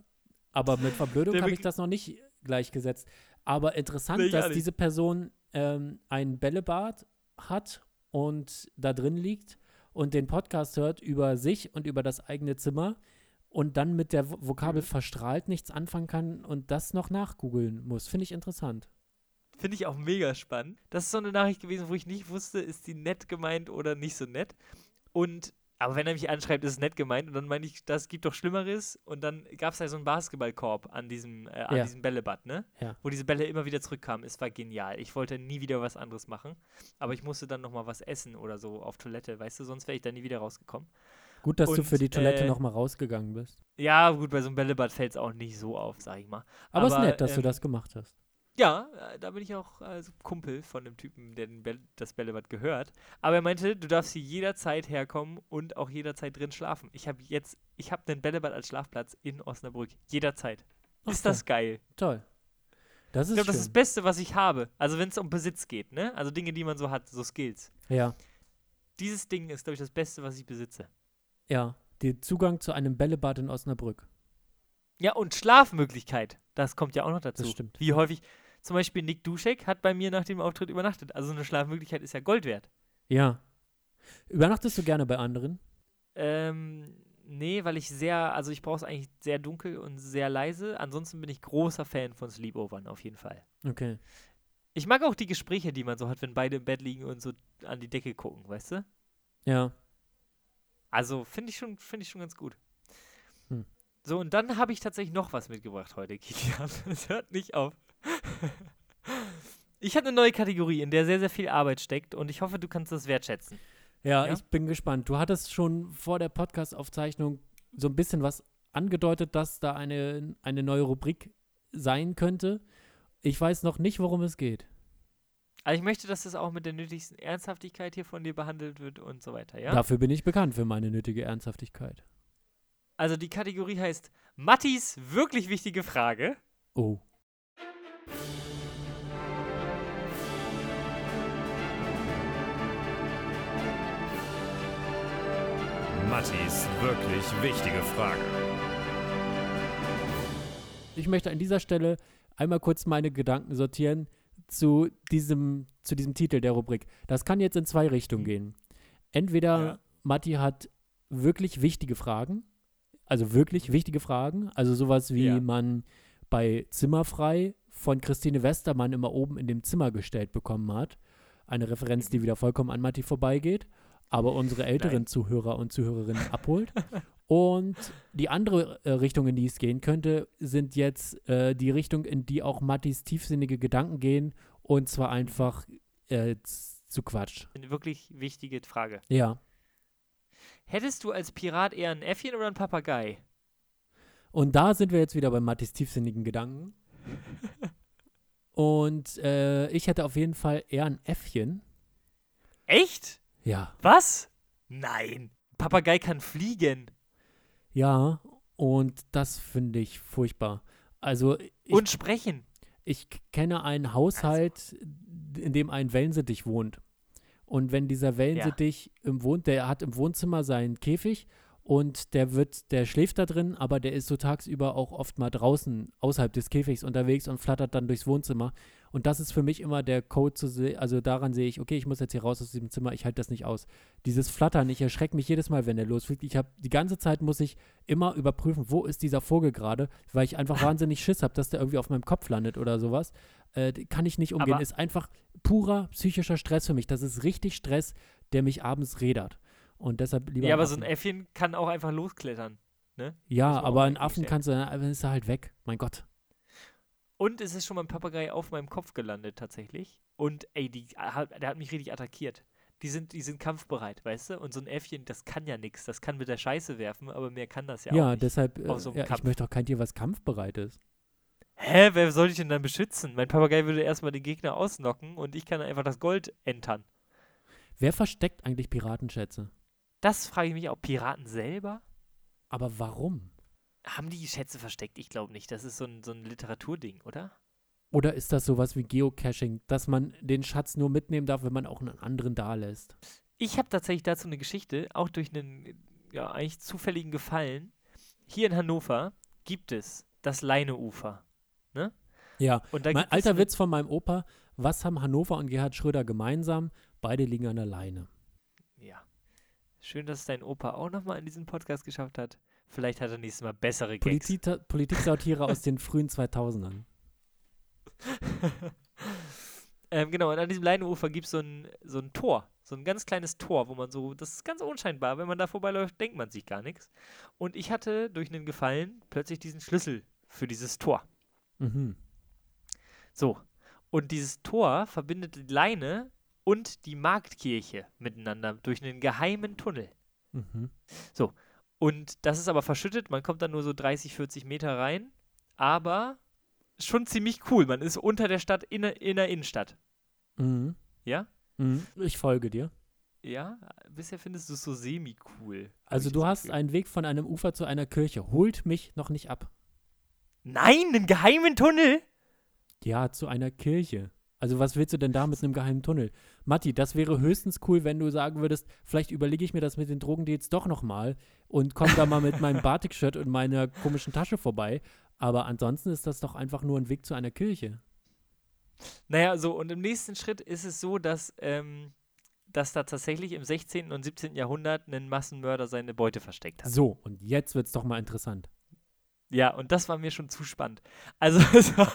Aber mit Verblödung habe ich das noch nicht gleichgesetzt. Aber interessant, Nee, dass nicht. diese Person ähm, ein Bällebad hat und da drin liegt und den Podcast hört über sich und über das eigene Zimmer und dann mit der Vo- Vokabel Mhm. verstrahlt nichts anfangen kann und das noch nachgoogeln muss. Finde ich interessant. Finde ich auch mega spannend. Das ist so eine Nachricht gewesen, wo ich nicht wusste, ist die nett gemeint oder nicht so nett. Und, aber wenn er mich anschreibt, ist es nett gemeint. Und dann meine ich, das gibt doch Schlimmeres. Und dann gab es ja so einen Basketballkorb an diesem, äh, an Ja. diesem Bällebad, ne? Ja. Wo diese Bälle immer wieder zurückkamen. Es war genial. Ich wollte nie wieder was anderes machen. Aber ich musste dann nochmal was essen oder so auf Toilette, weißt du? Sonst wäre ich da nie wieder rausgekommen. Gut, dass du Und, für die Toilette äh, noch mal rausgegangen bist. Ja, gut, bei so einem Bällebad fällt es auch nicht so auf, sag ich mal. Aber es ist nett, dass du ähm, das gemacht hast. Ja, äh, da bin ich auch also Kumpel von dem Typen, der den Bäll das Bällebad gehört. Aber er meinte, du darfst hier jederzeit herkommen und auch jederzeit drin schlafen. Ich habe jetzt, ich habe den Bällebad als Schlafplatz in Osnabrück. Jederzeit. Ach ist so. das geil? Toll. Das Ich ist glaube, das ist das Beste, was ich habe. Also wenn es um Besitz geht, ne? Also Dinge, die man so hat, so Skills. ja, Dieses Ding ist, glaube ich, das Beste, was ich besitze. ja. Der Zugang zu einem Bällebad in Osnabrück. Ja, und Schlafmöglichkeit. Das kommt ja auch noch dazu. stimmt. Wie häufig, zum Beispiel Nick Duschek hat bei mir nach dem Auftritt übernachtet. Also eine Schlafmöglichkeit ist ja Gold wert. Ja. Übernachtest du gerne bei anderen? Ähm, nee, weil ich sehr, also ich brauche es eigentlich sehr dunkel und sehr leise. Ansonsten bin ich großer Fan von Sleepovern, auf jeden Fall. Okay. Ich mag auch die Gespräche, die man so hat, wenn beide im Bett liegen und so an die Decke gucken, weißt du? Ja. Also finde ich, schon- finde ich schon ganz gut. Hm. So, und dann habe ich tatsächlich noch was mitgebracht heute, Kilian. Es hört nicht auf. Ich habe eine neue Kategorie, in der sehr, sehr viel Arbeit steckt und ich hoffe, du kannst das wertschätzen. ja. Ja? ich bin gespannt. Du hattest schon vor der Podcast-Aufzeichnung so ein bisschen was angedeutet, dass da eine, eine neue Rubrik sein könnte. Ich weiß noch nicht, worum es geht. Also ich möchte, dass das auch mit der nötigsten Ernsthaftigkeit hier von dir behandelt wird und so weiter, ja? Dafür bin ich bekannt für meine nötige Ernsthaftigkeit. Also die Kategorie heißt Mattis wirklich wichtige Frage. Oh. Mattis wirklich wichtige Frage. Ich möchte an dieser Stelle einmal kurz meine Gedanken sortieren zu diesem, zu diesem Titel der Rubrik. Das kann jetzt in zwei Richtungen gehen. Entweder Ja. Matti hat wirklich wichtige Fragen, also wirklich wichtige Fragen, also sowas wie Ja. man bei Zimmerfrei von Christine Westermann immer oben in dem Zimmer gestellt bekommen hat. Eine Referenz, die wieder vollkommen an Matti vorbeigeht, aber unsere älteren Nein. Zuhörer und Zuhörerinnen abholt. Und die andere äh, Richtung, in die es gehen könnte, sind jetzt äh, die Richtung, in die auch Mattis tiefsinnige Gedanken gehen. Und zwar einfach äh, zu Quatsch. Eine wirklich wichtige Frage. Ja. Hättest du als Pirat eher ein Äffchen oder ein Papagei? Und da sind wir jetzt wieder bei Mattis tiefsinnigen Gedanken. Und äh, ich hätte auf jeden Fall eher ein Äffchen. Echt? Ja. Was? Nein. Papagei kann fliegen. Ja. Und das finde ich furchtbar. Also ich, und sprechen. ich kenne einen Haushalt, in dem ein Wellensittich wohnt. Und wenn dieser Wellensittich im wohnt, der hat im Wohnzimmer seinen Käfig und der wird, der schläft da drin, aber der ist so tagsüber auch oft mal draußen außerhalb des Käfigs unterwegs und flattert dann durchs Wohnzimmer. Und das ist für mich immer der Code zu sehen, also daran sehe ich, okay, ich muss jetzt hier raus aus diesem Zimmer, ich halte das nicht aus. Dieses Flattern, ich erschrecke mich jedes Mal, wenn der losfliegt. Ich habe die ganze Zeit muss ich immer überprüfen, wo ist dieser Vogel gerade, weil ich einfach wahnsinnig Schiss habe, dass der irgendwie auf meinem Kopf landet oder sowas. Äh, kann ich nicht umgehen. Aber- ist einfach purer psychischer Stress für mich. Das ist richtig Stress, der mich abends rädert. Und deshalb lieber. Ja, aber so ein. Äffchen kann auch einfach losklettern. muss Ja, aber einen eigentlich Affen kannst du, dann ist er halt weg. Mein Gott. Und es ist schon mal ein Papagei auf meinem Kopf gelandet tatsächlich. Und ey, die, hat- der hat mich richtig attackiert. Die sind, die sind kampfbereit, weißt du? Und so ein Äffchen, das kann ja nichts. Das kann mit der Scheiße werfen, aber mehr kann das ja, Ja, auch nicht. deshalb, äh, auf so einem ja, ich Kampf. möchte auch kein Tier, was kampfbereit ist. Hä, wer soll ich denn dann beschützen? Mein Papagei würde erstmal den Gegner ausnocken und ich kann einfach das Gold entern. Wer versteckt eigentlich Piratenschätze? Das frage ich mich auch. Piraten selber? Aber warum? Haben die Schätze versteckt? Ich glaube nicht. Das ist so ein, so ein Literaturding, oder? Oder ist das sowas wie Geocaching, dass man den Schatz nur mitnehmen darf, wenn man auch einen anderen da lässt? Ich habe tatsächlich dazu eine Geschichte, auch durch einen ja, eigentlich zufälligen Gefallen. Hier in Hannover gibt es das Leineufer. Ja, Und da mein alter Witz von meinem Opa. Was haben Hannover und Gerhard Schröder gemeinsam? Beide liegen an der Leine. Schön, dass es dein Opa auch nochmal in diesem Podcast geschafft hat. Vielleicht hat er nächstes Mal bessere Gags. Politik, Politik-Satire aus den frühen 2000ern. ähm, genau, und an diesem Leineufer gibt es so ein, so ein Tor. So ein ganz kleines Tor, wo man so, das ist ganz unscheinbar. Wenn man da vorbeiläuft, denkt man sich gar nichts. Und ich hatte durch einen Gefallen plötzlich diesen Schlüssel für dieses Tor. Mhm. So. Und dieses Tor verbindet die Leine und die Marktkirche miteinander durch einen geheimen Tunnel. Mhm. Und das ist aber verschüttet, man kommt dann nur so 30, 40 Meter rein, aber schon ziemlich cool. Man ist unter der Stadt in, der- in der Innenstadt. Mhm. Ja? Mhm. Ich folge dir. Ja? Bisher findest du es so semi-cool. Also du hast Gefühl. einen Weg von einem Ufer zu einer Kirche. Holt mich noch nicht ab. Nein, einen geheimen Tunnel? Ja, zu einer Kirche. Also was willst du denn da mit einem geheimen Tunnel? Matti, das wäre höchstens cool, wenn du sagen würdest, vielleicht überlege ich mir das mit den Drogendeals doch nochmal und komme da mal mit meinem Batik-Shirt und meiner komischen Tasche vorbei. Aber ansonsten ist das doch einfach nur ein Weg zu einer Kirche. Naja, so, und im nächsten Schritt ist es so, dass, ähm, dass da tatsächlich im 16. und 17. Jahrhundert ein Massenmörder seine Beute versteckt hat. So, und jetzt wird's doch mal interessant. Ja, und das war mir schon zu spannend. Also es war,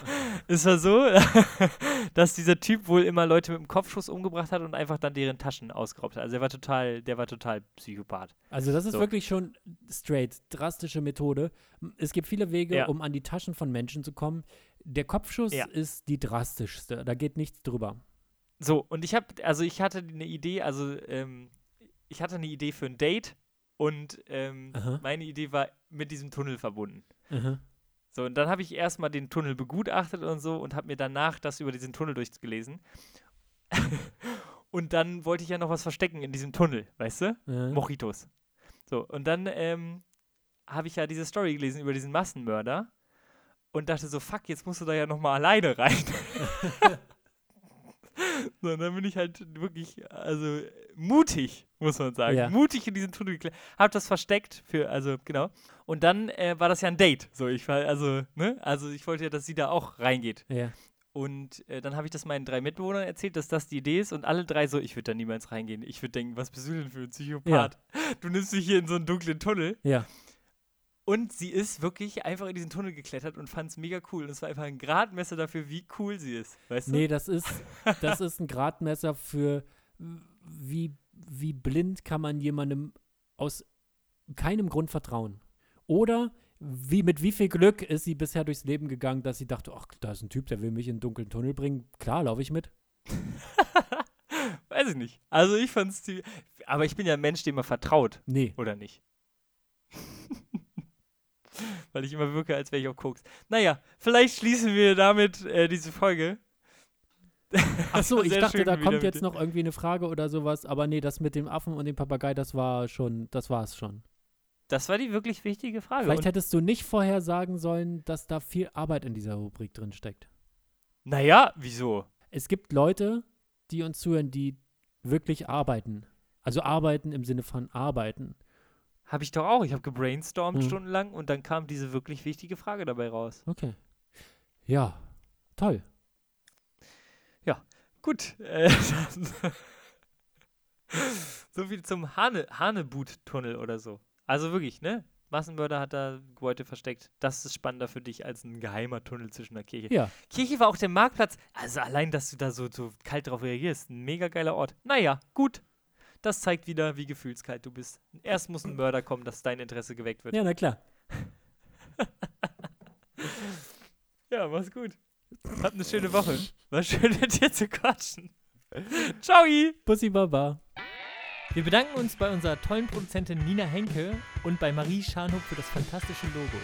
es war so, dass dieser Typ wohl immer Leute mit dem Kopfschuss umgebracht hat und einfach dann deren Taschen ausgeraubt hat. Also er war total, der war total Psychopath. Also das ist So. wirklich schon straight, drastische Methode. Es gibt viele Wege, Ja. um an die Taschen von Menschen zu kommen. Der Kopfschuss Ja. ist die drastischste. Da geht nichts drüber. So, und ich habe, also ich hatte eine Idee, also ähm, ich hatte eine Idee für ein Date und ähm, meine Idee war mit diesem Tunnel verbunden. Mhm. So, und dann habe ich erstmal den Tunnel begutachtet und so und habe mir danach das über diesen Tunnel durchgelesen. und dann wollte ich ja noch was verstecken in diesem Tunnel, weißt du? Ja. Mojitos. So, und dann ähm, habe ich ja diese Story gelesen über diesen Massenmörder und dachte so, fuck, jetzt musst du da ja nochmal alleine rein. so, und dann bin ich halt wirklich, also mutig, muss man sagen. Ja. Mutig in diesen Tunnel geklettert. Hab das versteckt für, also genau. Und dann äh, war das ja ein Date. So, ich war, also, ne? Also ich wollte ja, dass sie da auch reingeht. ja. Und äh, dann habe ich das meinen drei Mitbewohnern erzählt, dass das die Idee ist. Und alle drei so, ich würde da niemals reingehen. Ich würde denken, was bist du denn für ein Psychopath? Du nimmst mich hier in so einen dunklen Tunnel. Ja. Und sie ist wirklich einfach in diesen Tunnel geklettert und fand es mega cool. Und es war einfach ein Gradmesser dafür, wie cool sie ist. Weißt du? Nee, das ist, das ist ein Gradmesser für wie, wie blind kann man jemandem aus keinem Grund vertrauen. Oder wie, mit wie viel Glück ist sie bisher durchs Leben gegangen, dass sie dachte, ach, da ist ein Typ, der will mich in einen dunklen Tunnel bringen. Klar, laufe ich mit. Weiß ich nicht. Also ich fand es ziemlich. Aber ich bin ja ein Mensch, dem man vertraut, Nee. oder nicht? Weil ich immer wirke, als wäre ich auf Koks. Naja, vielleicht schließen wir damit äh, diese Folge. Ach so, ich dachte, da kommt jetzt noch irgendwie eine Frage oder sowas, aber nee, das mit dem Affen und dem Papagei, das war schon, das war es schon. Das war die wirklich wichtige Frage. Vielleicht Und, hättest du nicht vorher sagen sollen, dass da viel Arbeit in dieser Rubrik drin steckt. naja, wieso? Es gibt Leute, die uns zuhören, die wirklich arbeiten. Also arbeiten im Sinne von arbeiten. Habe ich doch auch. Ich habe gebrainstormt Hm. stundenlang und dann kam diese wirklich wichtige Frage dabei raus. Okay. Ja, toll. Gut. Äh, so viel zum Hane Hanebut-Tunnel oder so. Also wirklich, ne? Massenmörder hat da Gebäude versteckt. Das ist spannender für dich als ein geheimer Tunnel zwischen der Kirche. Ja, Kirche war auch der Marktplatz. Also allein, dass du da so, so kalt drauf reagierst. Ein mega geiler Ort. Naja, gut. Das zeigt wieder, wie gefühlskalt du bist. Erst muss ein Mörder kommen, dass dein Interesse geweckt wird. ja, na klar. Ja, mach's gut. Habt eine schöne Woche. War schön, mit dir zu quatschen. Ciao! Pussy Baba. Wir bedanken uns bei unserer tollen Produzentin Nina Henke und bei Marie Scharnhoff für das fantastische Logo.